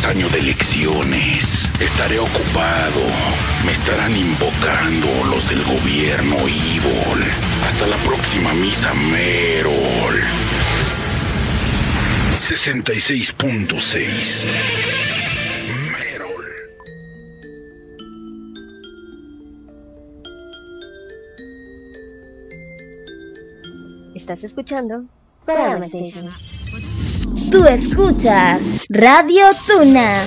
año de elecciones. Estaré ocupado. Me estarán invocando los del gobierno Evil. Hasta la próxima misa Merol. 66.6. Estás escuchando Kodama Station. Tú escuchas Radio Tuna.